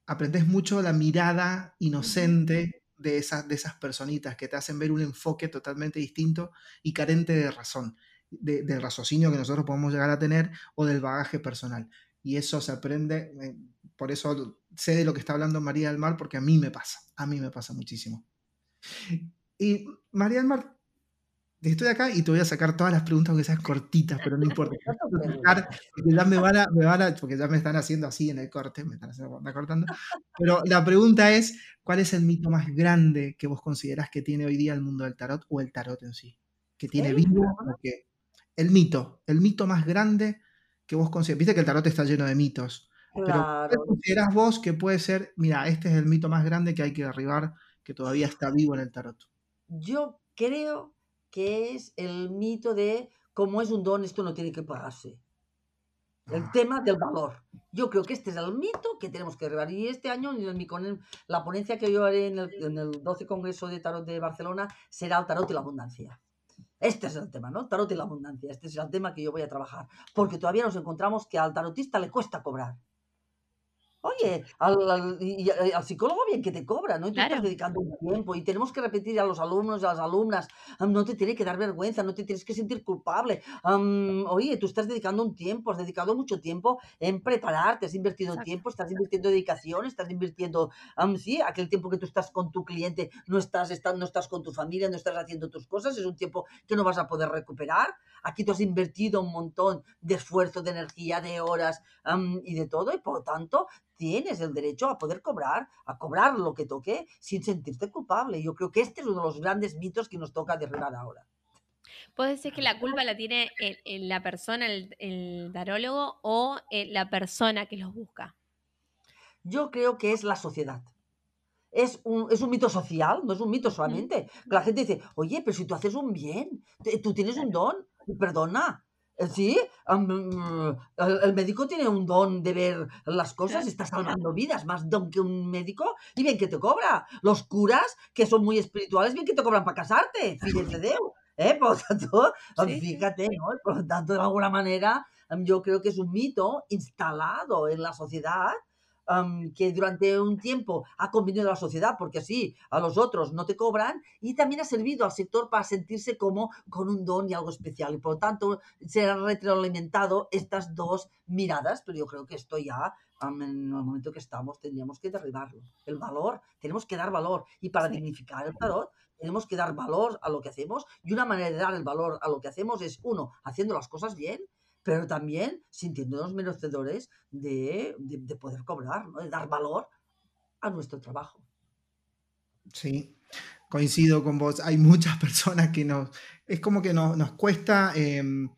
S1: aprendes mucho la mirada inocente de esas, de esas personitas que te hacen ver un enfoque totalmente distinto y carente de razón, del raciocinio que nosotros podemos llegar a tener o del bagaje personal. Y eso se aprende, eh, por eso sé de lo que está hablando María del Mar, porque a mí me pasa, a mí me pasa muchísimo. Y María del Mar, estoy acá y te voy a sacar todas las preguntas que sean cortitas, pero no importa. porque ya me van a, me porque ya me están haciendo así en el corte, me están, haciendo, cortando. Pero la pregunta es, ¿cuál es el mito más grande que vos considerás que tiene hoy día el mundo del tarot o el tarot en sí? Que tiene vivo, que, el mito, el mito más grande que vos considerás. Viste que el tarot está lleno de mitos. Pero ¿qué considerás vos que puede ser, mira, este es el mito más grande que hay que derribar, que todavía está vivo en el tarot?
S3: Yo creo que es el mito de cómo es un don, esto no tiene que pagarse. El ah. tema del valor. Yo creo que este es el mito que tenemos que derribar. Y este año, en la ponencia que yo haré en el, en el 12 Congreso de Tarot de Barcelona será el tarot y la abundancia. Este es el tema, ¿no? Tarot y la abundancia. Este es el tema que yo voy a trabajar. Porque todavía nos encontramos que al tarotista le cuesta cobrar. Oye, al, y, al psicólogo bien que te cobra, ¿no? Y tú estás dedicando un tiempo y tenemos que repetir a los alumnos y a las alumnas, no te tiene que dar vergüenza, no te tienes que sentir culpable. oye, tú estás dedicando un tiempo, has dedicado mucho tiempo en prepararte, has invertido tiempo, estás invirtiendo dedicación, estás invirtiendo, sí, aquel tiempo que tú estás con tu cliente, no estás, estás, no estás con tu familia, no estás haciendo tus cosas, es un tiempo que no vas a poder recuperar. Aquí tú has invertido un montón de esfuerzo, de energía, de horas y de todo, y por lo tanto tienes el derecho a poder cobrar, a cobrar lo que toque sin sentirte culpable. Yo creo que este es uno de los grandes mitos que nos toca derribar ahora.
S2: ¿Puede ser que la culpa la tiene la persona, el, el tarólogo, o eh, la persona que los busca?
S3: Yo creo que es la sociedad. Es un, es un mito social, no es un mito solamente. La gente dice, oye, pero si tú haces un bien, tú tienes un don, perdona, eh, Sí, el, médico tiene un don de ver las cosas, está salvando vidas, más don que un médico, y bien que te cobra. Los curas, que son muy espirituales, bien que te cobran para casarte, fíjate de ¿eh? Por lo tanto, fíjate, ¿no? Por lo tanto, de alguna manera, yo creo que es un mito instalado en la sociedad que durante un tiempo ha convenido a la sociedad, porque así a los otros no te cobran, y también ha servido al sector para sentirse como con un don y algo especial. Y por lo tanto, se han retroalimentado estas dos miradas, pero yo creo que esto ya, en el momento que estamos, tendríamos que derribarlo. El valor, tenemos que dar valor. Y para dignificar el tarot, tenemos que dar valor a lo que hacemos. Y una manera de dar el valor a lo que hacemos es, uno, haciendo las cosas bien pero también sintiéndonos merecedores de, de, poder cobrar, ¿no? de dar valor a nuestro trabajo.
S1: Sí, coincido con vos. Hay muchas personas que nos, es como que nos, nos cuesta, em,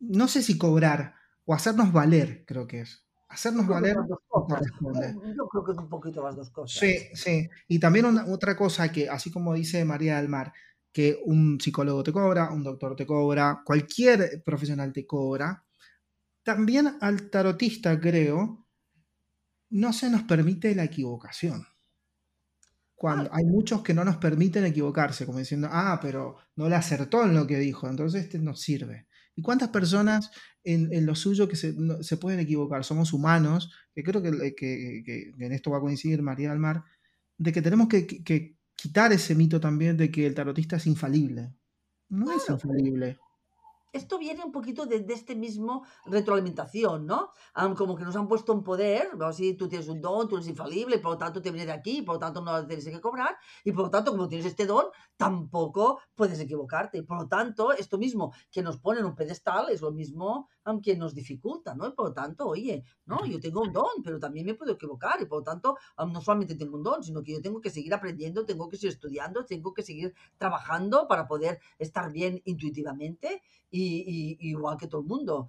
S1: no sé si cobrar o hacernos valer, creo que es. Hacernos valer
S3: Yo creo que es un poquito las dos cosas.
S1: Sí, sí. Y también otra cosa que, así como dice María del Mar, que un psicólogo te cobra, un doctor te cobra, cualquier profesional te cobra. También al tarotista, creo, no se nos permite la equivocación. Cuando hay muchos que no nos permiten equivocarse, como diciendo, ah, pero no le acertó en lo que dijo, entonces este no sirve. ¿Y cuántas personas en, lo suyo que se, pueden equivocar? Somos humanos, que creo que, en esto va a coincidir María del Mar, de que tenemos que, quitar ese mito también de que el tarotista es infalible. No es infalible
S3: esto viene un poquito de, este mismo retroalimentación, ¿no? como que nos han puesto un poder, si tú tienes un don, tú eres infalible, por lo tanto te viene de aquí, por lo tanto no tienes que cobrar, y por lo tanto, como tienes este don, tampoco puedes equivocarte. Por lo tanto, esto mismo que nos pone en un pedestal es lo mismo que nos dificulta, ¿no? Y por lo tanto, oye, no, yo tengo un don, pero también me puedo equivocar, y por lo tanto, no solamente tengo un don, sino que yo tengo que seguir aprendiendo, tengo que seguir estudiando, tengo que seguir trabajando para poder estar bien intuitivamente y, igual que todo el mundo,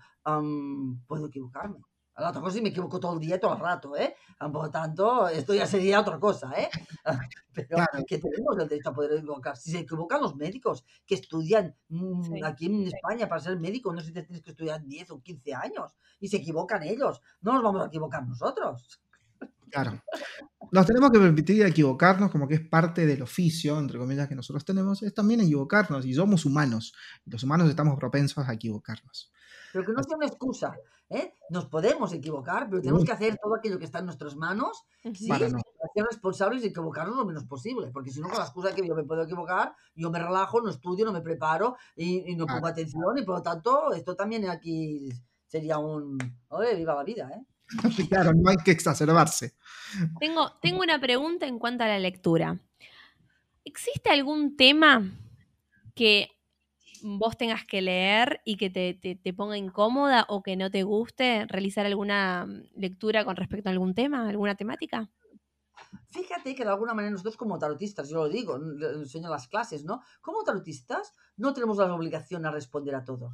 S3: puedo equivocarme. La otra cosa si me equivoco todo el día, todo el rato, ¿eh? Por lo tanto, esto ya sería otra cosa, ¿eh? Pero que tenemos el derecho a poder equivocar. Si se equivocan los médicos que estudian mm, aquí en España para ser médico, no sé si tienes que estudiar 10 o 15 años, y se equivocan ellos, no nos vamos a equivocar nosotros.
S1: Claro. Nos tenemos que permitir equivocarnos, como que es parte del oficio, entre comillas, que nosotros tenemos, es también equivocarnos, y somos humanos. Los humanos estamos propensos a equivocarnos.
S3: Pero que no sea una excusa. ¿eh? Nos podemos equivocar, pero tenemos que hacer todo aquello que está en nuestras manos, ¿sí? Para ser responsables y equivocarnos lo menos posible. Porque si no, con la excusa que yo me puedo equivocar, yo me relajo, no estudio, no me preparo y, no pongo atención, y por lo tanto, esto también aquí sería un. ¡Oye, viva la vida! ¿eh?
S1: claro, no hay que exacerbarse.
S2: Tengo, tengo una pregunta en cuanto a la lectura. ¿Existe algún tema que vos tengas que leer y que te, ponga incómoda o que no te guste realizar alguna lectura con respecto a algún tema, alguna temática?
S3: Fíjate que de alguna manera nosotros como tarotistas, yo lo digo, enseño las clases, ¿no? Como tarotistas no tenemos la obligación a responder a todo.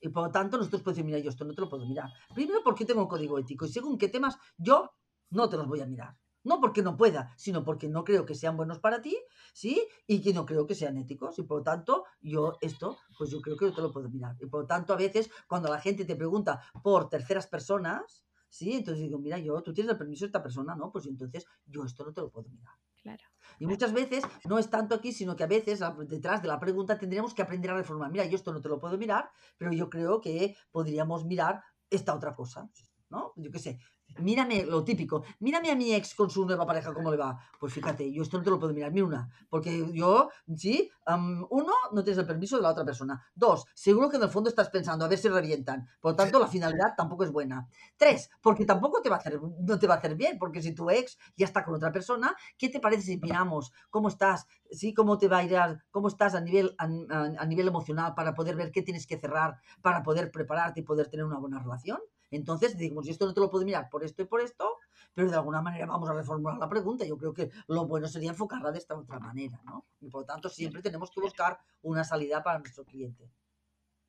S3: Y por lo tanto, nosotros podemos decir, mira, yo esto no te lo puedo mirar. Primero porque tengo un código ético y según qué temas yo no te los voy a mirar. No porque no pueda, sino porque no creo que sean buenos para ti, ¿sí? Y que no creo que sean éticos. Y por lo tanto, yo esto, pues yo creo que no te lo puedo mirar. Y por lo tanto, a veces, cuando la gente te pregunta por terceras personas, ¿sí? Entonces digo, mira, yo, tú tienes el permiso de esta persona, ¿no? Pues entonces yo esto no te lo puedo mirar.
S2: Claro.
S3: Y muchas veces no es tanto aquí, sino que a veces detrás de la pregunta tendríamos que aprender a reformar. Mira, yo esto no te lo puedo mirar, pero yo creo que podríamos mirar esta otra cosa. ¿no? Yo qué sé, mírame lo típico, mírame a mi ex con su nueva pareja, ¿cómo le va? Pues fíjate, yo esto no te lo puedo mirar, ni una, porque yo, sí, uno, no tienes el permiso de la otra persona. Dos, seguro que en el fondo estás pensando a ver si revientan, por lo tanto la finalidad tampoco es buena. Tres, porque tampoco te va a hacer, no te va a hacer bien, porque si tu ex ya está con otra persona, ¿qué te parece si miramos cómo estás, sí, cómo te va a ir, cómo estás a nivel, a, a nivel emocional para poder ver qué tienes que cerrar, para poder prepararte y poder tener una buena relación? Entonces, digamos, esto no te lo puedo mirar por esto y por esto, pero de alguna manera vamos a reformular la pregunta. Yo creo que lo bueno sería enfocarla de esta otra manera, ¿no? Y por lo tanto, siempre tenemos que buscar una salida para nuestro cliente.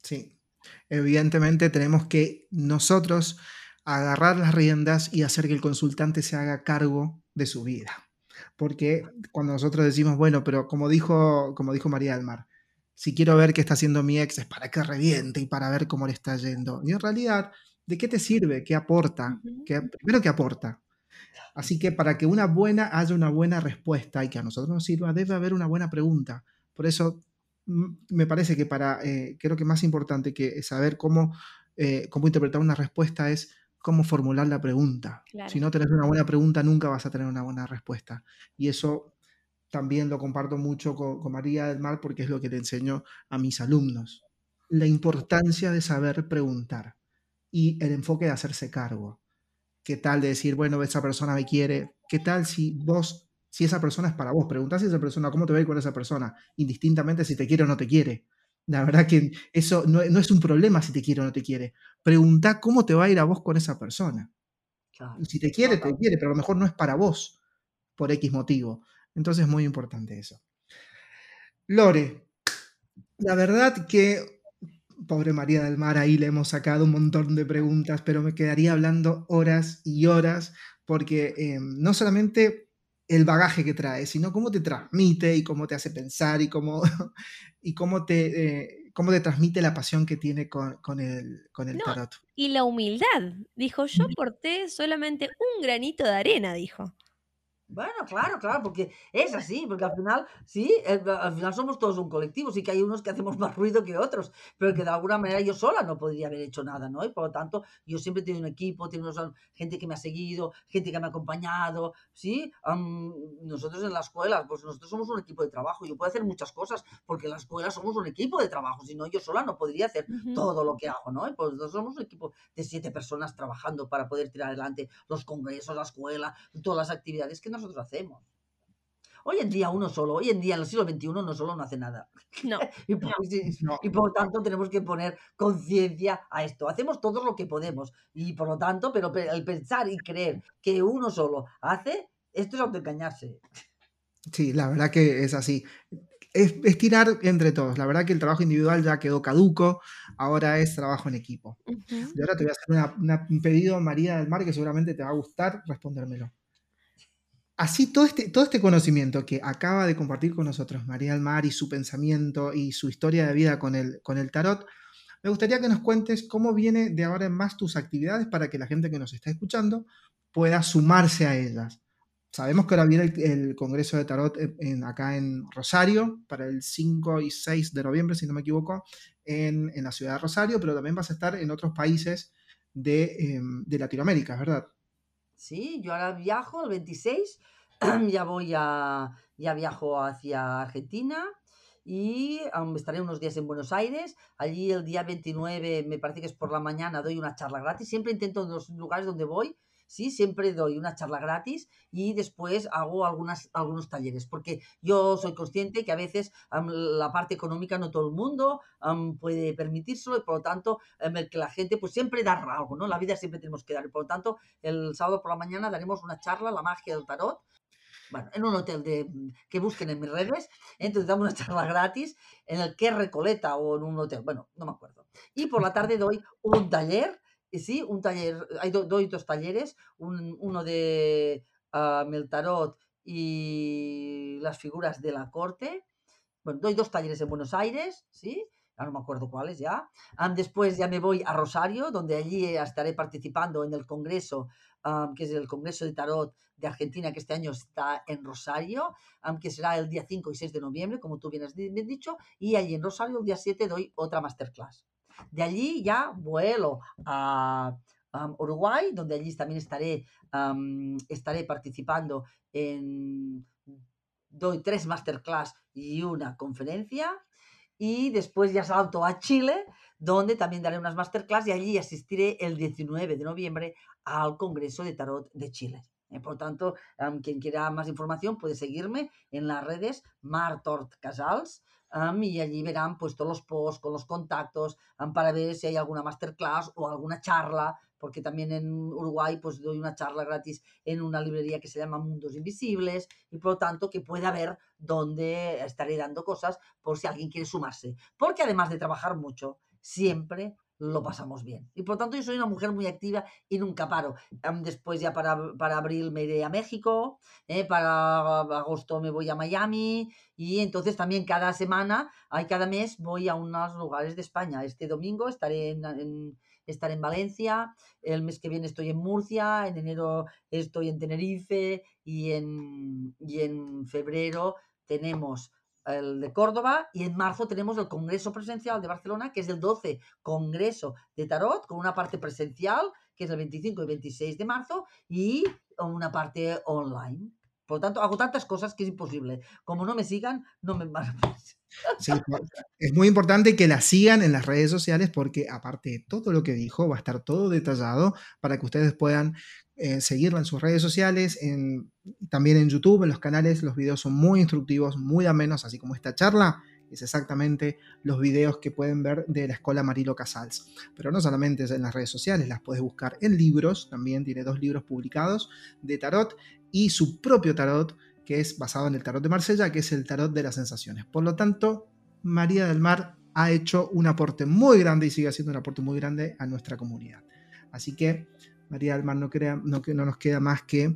S1: Sí, evidentemente tenemos que nosotros agarrar las riendas y hacer que el consultante se haga cargo de su vida. Porque cuando nosotros decimos, bueno, pero como dijo, como dijo María del Mar, si quiero ver qué está haciendo mi ex es para que reviente y para ver cómo le está yendo. Y en realidad, ¿de qué te sirve? ¿Qué aporta? ¿Qué, primero, ¿qué aporta? Así que para que una buena haya una buena respuesta y que a nosotros nos sirva, debe haber una buena pregunta. Por eso me parece que para, eh, creo que más importante que saber cómo, eh, cómo interpretar una respuesta es cómo formular la pregunta. Si no tenés una buena pregunta, nunca vas a tener una buena respuesta. Y eso también lo comparto mucho con, María del Mar porque es lo que le enseño a mis alumnos. La importancia de saber preguntar y el enfoque de hacerse cargo. ¿Qué tal de decir, bueno, esa persona me quiere? ¿Qué tal si vos, si esa persona es para vos? Preguntás a esa persona, ¿cómo te va a ir con esa persona? Indistintamente si te quiere o no te quiere. La verdad que eso no, es un problema si te quiere o no te quiere. Pregunta cómo te va a ir a vos con esa persona. si te quiere, te quiere, pero a lo mejor no es para vos por X motivo. Entonces es muy importante eso. Lore, la verdad que, pobre María del Mar, ahí le hemos sacado un montón de preguntas, pero me quedaría hablando horas y horas, porque eh, no solamente el bagaje que trae, sino cómo te transmite y cómo te hace pensar y cómo, y cómo, te, eh, cómo te transmite la pasión que tiene con, el, con el tarot.
S2: Y la humildad. Dijo, yo porté solamente un granito de arena, dijo.
S3: Bueno, claro, claro, porque es así, porque al final, sí, eh, al final somos todos un colectivo, sí que hay unos que hacemos más ruido que otros, pero que de alguna manera yo sola no podría haber hecho nada, ¿no? Y por lo tanto, yo siempre he tenido un equipo, tengo gente que me ha seguido, gente que me ha acompañado, ¿sí? nosotros en la escuela, pues nosotros somos un equipo de trabajo, yo puedo hacer muchas cosas, porque en la escuela somos un equipo de trabajo, si no, yo sola no podría hacer todo lo que hago, ¿no? Y pues nosotros somos un equipo de siete personas trabajando para poder tirar adelante los congresos, la escuela, todas las actividades que nos nosotros hacemos. Hoy en día uno solo, hoy en día en el siglo XXI no solo no hace nada.
S2: No.
S3: y, por, lo tanto tenemos que poner conciencia a esto. Hacemos todo lo que podemos y por lo tanto, pero el pensar y creer que uno solo hace, esto es autoengañarse.
S1: Sí, la verdad que es así. Es, tirar entre todos. La verdad que el trabajo individual ya quedó caduco, ahora es trabajo en equipo. Y ahora te voy a hacer un pedido, María del Mar, que seguramente te va a gustar respondérmelo. Así todo este, todo este conocimiento que acaba de compartir con nosotros María Almar y su pensamiento y su historia de vida con el, con el tarot, me gustaría que nos cuentes cómo viene de ahora en más tus actividades para que la gente que nos está escuchando pueda sumarse a ellas. Sabemos que ahora viene el, Congreso de Tarot en, acá en Rosario para el 5 y 6 de noviembre, si no me equivoco, en, la ciudad de Rosario, pero también vas a estar en otros países de, em, de Latinoamérica, ¿verdad?
S3: Sí, yo ahora viajo el 26, ya voy a, ya viajo hacia Argentina y estaré unos días en Buenos Aires. Allí el día 29, me parece que es por la mañana, doy una charla gratis. Siempre intento en los lugares donde voy ¿sí? Siempre doy una charla gratis y después hago algunas, algunos talleres, porque yo soy consciente que a veces la parte económica no todo el mundo puede permitírselo y por lo tanto que la gente pues siempre da algo, ¿no? La vida siempre tenemos que dar y por lo tanto el sábado por la mañana daremos una charla, la magia del tarot, bueno, en un hotel de, que busquen en mis redes, entonces damos una charla gratis en el que Recoleta o en un hotel, bueno, no me acuerdo. Y por la tarde doy un taller sí, un taller, hay doy dos talleres, uno de uh, Meltarot y las figuras de la corte. Bueno, doy dos talleres en Buenos Aires, ¿sí? Ya no me acuerdo cuáles ya. después ya me voy a Rosario, donde allí estaré participando en el congreso, que es el Congreso de Tarot de Argentina, que este año está en Rosario, que será el día 5 y 6 de noviembre, como tú bien has dicho, y allí en Rosario el día 7 doy otra masterclass. De allí ya vuelo a Uruguay, donde allí también estaré, estaré participando en, doy tres masterclass y una conferencia. Y después ya salto a Chile, donde también daré unas masterclass y allí asistiré el 19 de noviembre al Congreso de Tarot de Chile. Eh, por tanto, quien quiera más información puede seguirme en las redes Martort Casals y allí verán pues todos los posts con los contactos para ver si hay alguna masterclass o alguna charla porque también en Uruguay pues doy una charla gratis en una librería que se llama Mundos Invisibles y por lo tanto que pueda ver dónde estaré dando cosas por si alguien quiere sumarse. Porque además de trabajar mucho, siempre lo pasamos bien. Y por tanto yo soy una mujer muy activa y nunca paro. Después ya para, para abril me iré a México, ¿eh? para agosto me voy a Miami y entonces también cada semana, hay cada mes voy a unos lugares de España. Este domingo estaré en, en Valencia, el mes que viene estoy en Murcia, en enero estoy en Tenerife y en, y en febrero tenemos el de Córdoba y en marzo tenemos el Congreso Presencial de Barcelona, que es el 12 Congreso de Tarot, con una parte presencial, que es el 25 y 26 de marzo, y una parte online. Por lo tanto, hago tantas cosas que es imposible. Como no me sigan, no me van a
S1: Sí, es muy importante que la sigan en las redes sociales porque aparte de todo lo que dijo, va a estar todo detallado para que ustedes puedan eh, seguirla en sus redes sociales, también en YouTube, en los canales, los videos son muy instructivos, muy amenos, así como esta charla es exactamente los videos que pueden ver de la escuela Marilo Casals. Pero no solamente en las redes sociales, las puedes buscar en libros, también tiene dos libros publicados de tarot y su propio tarot, que es basado en el tarot de Marsella, que es el tarot de las sensaciones. Por lo tanto, María del Mar ha hecho un aporte muy grande y sigue haciendo un aporte muy grande a nuestra comunidad. Así que María del Mar, no, crea, no, no nos queda más que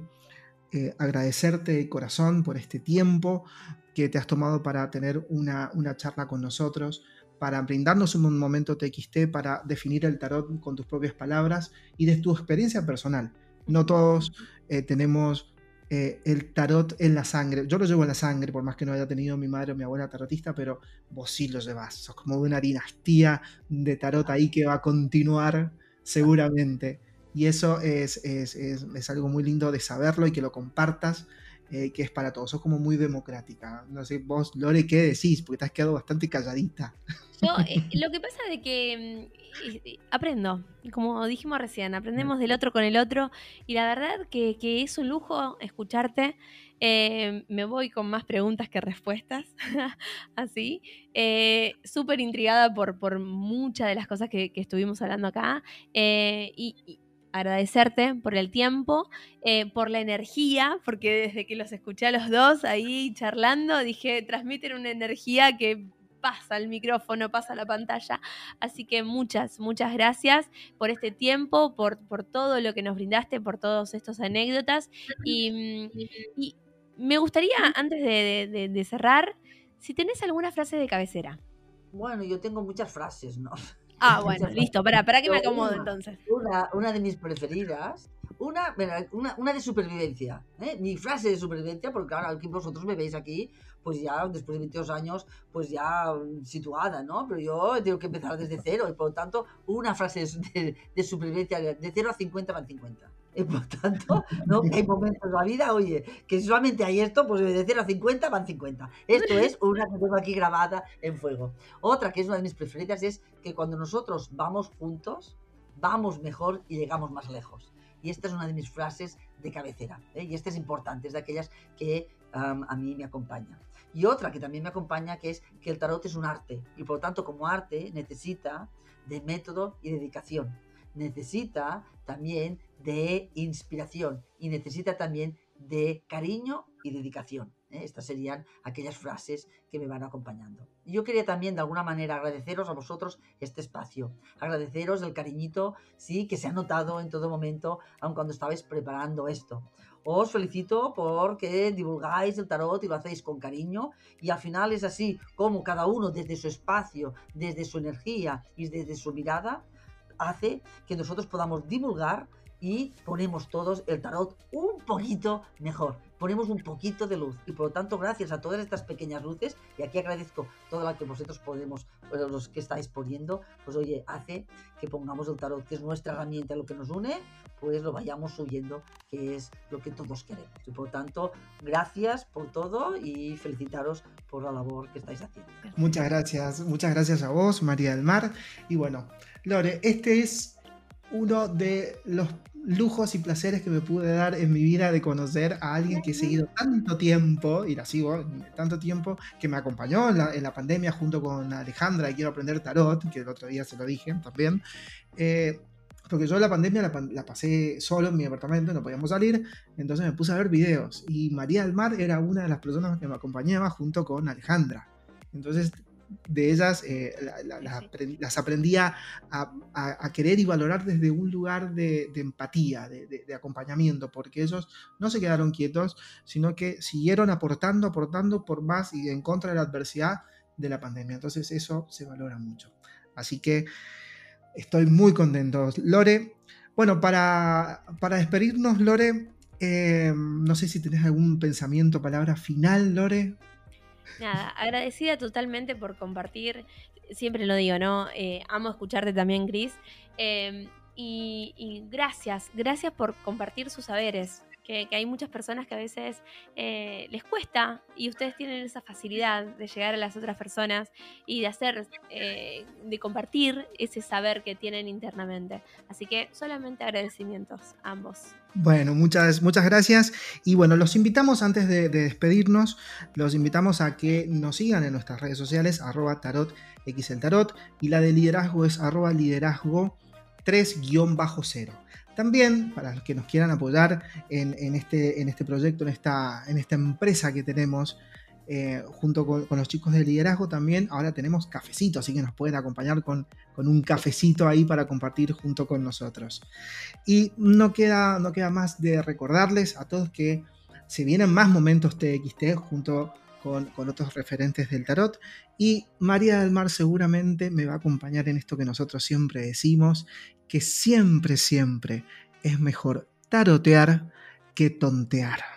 S1: eh, agradecerte de corazón por este tiempo que te has tomado para tener una, charla con nosotros, para brindarnos un momento TXT, para definir el tarot con tus propias palabras y de tu experiencia personal. No todos eh, tenemos eh, el tarot en la sangre. Yo lo llevo en la sangre, por más que no haya tenido mi madre o mi abuela tarotista, pero vos sí lo llevas. Sos como una dinastía de tarot ahí que va a continuar seguramente. Y eso es, es, es, es, algo muy lindo de saberlo y que lo compartas, eh, que es para todos. Sos como muy democrática. No sé, vos, Lore, ¿qué decís? Porque te has quedado bastante calladita.
S2: Yo, eh, lo que pasa es que mm, aprendo, como dijimos recién, aprendemos del otro con el otro. Y la verdad que, que es un lujo escucharte. Eh, me voy con más preguntas que respuestas, así. Súper intrigada por, por muchas de las cosas que, que estuvimos hablando acá. y, agradecerte por el tiempo, eh, por la energía, porque desde que los escuché a los dos ahí charlando, dije, transmiten una energía que pasa el micrófono, pasa la pantalla. Así que muchas, muchas gracias por este tiempo, por, por todo lo que nos brindaste, por todas estas anécdotas. Y, mm, me gustaría, antes de, cerrar, si tenés alguna frase de cabecera.
S3: Bueno, yo tengo muchas frases, ¿no?
S2: Ah, bueno, listo. Para, para que me acomodo entonces.
S3: Una, una de mis preferidas. Una, una, una de supervivencia. ¿eh? Mi frase de supervivencia, porque claro, aquí vosotros me veis aquí, pues ya después de 22 años, pues ya mm, situada, ¿no? Pero yo tengo que empezar desde cero y por lo tanto, una frase de, de supervivencia de 0 a 50 van 50. Y por tanto, ¿no? hay momentos en la vida, oye, que solamente hay esto, pues de 0 a 50 van 50. Esto es una que tengo aquí grabada en fuego. Otra que es una de mis preferidas es que cuando nosotros vamos juntos, vamos mejor y llegamos más lejos. Y esta es una de mis frases de cabecera. ¿eh? Y esta es importante, es de aquellas que a mí me acompaña. Y otra que también me acompaña, que es que el tarot es un arte. Y por tanto, como arte, necesita de método y dedicación necesita también de inspiración y necesita también de cariño y dedicación. ¿eh? Estas serían aquellas frases que me van acompañando. Yo quería también de alguna manera agradeceros a vosotros este espacio, agradeceros el cariñito, sí, que se ha notado en todo momento, aun cuando estabais preparando esto. Os felicito porque divulgáis el tarot y lo hacéis con cariño y al final es así como cada uno desde su espacio, desde su energía y desde su mirada hace que nosotros podamos divulgar y ponemos todos el tarot un poquito mejor, ponemos un poquito de luz y por lo tanto gracias a todas estas pequeñas luces y aquí agradezco toda la que vosotros podemos, los que estáis poniendo, pues oye, hace que pongamos el tarot, que es nuestra herramienta, lo que nos une, pues lo vayamos subiendo, que es lo que todos queremos. Y por lo tanto, gracias por todo y felicitaros por la labor que estáis haciendo.
S1: Muchas gracias, muchas gracias a vos, María del Mar. Y bueno, Lore, este es uno de los lujos y placeres que me pude dar en mi vida de conocer a alguien que he seguido tanto tiempo, y la sigo tanto tiempo, que me acompañó en la, pandemia junto con Alejandra, y quiero aprender tarot, que el otro día se lo dije también. Eh, porque yo la pandemia la, pasé solo en mi apartamento, no podíamos salir, entonces me puse a ver videos. Y María del Mar era una de las personas que me acompañaba junto con Alejandra. Entonces de ellas eh, las aprendía a, querer y valorar desde un lugar de, empatía, de, acompañamiento, porque ellos no se quedaron quietos, sino que siguieron aportando, aportando por más y en contra de la adversidad de la pandemia. Entonces eso se valora mucho. Así que estoy muy contento. Lore, bueno, para, para despedirnos, Lore, eh, no sé si tenés algún pensamiento, palabra final, Lore.
S2: Nada, agradecida totalmente por compartir, siempre lo digo, ¿no? Eh, amo escucharte también, Gris. Em, y, gracias, gracias por compartir sus saberes, que, hay muchas personas que a veces eh, les cuesta y ustedes tienen esa facilidad de llegar a las otras personas y de hacer, eh, de compartir ese saber que tienen internamente. Así que solamente agradecimientos a ambos.
S1: Bueno, muchas, muchas gracias. Y bueno, los invitamos antes de, despedirnos, los invitamos a que nos sigan en nuestras redes sociales, arroba tarot tarot, y la de liderazgo es arroba liderazgo 3-0. También, para los que nos quieran apoyar en, este, este proyecto, en esta, en esta empresa que tenemos, eh, junto con, los chicos de liderazgo también, ahora tenemos cafecito, así que nos pueden acompañar con, un cafecito ahí para compartir junto con nosotros. Y no queda, no queda más de recordarles a todos que se vienen más momentos TXT junto con, otros referentes del tarot. Y María del Mar seguramente me va a acompañar en esto que nosotros siempre decimos, que siempre, siempre es mejor tarotear que tontear.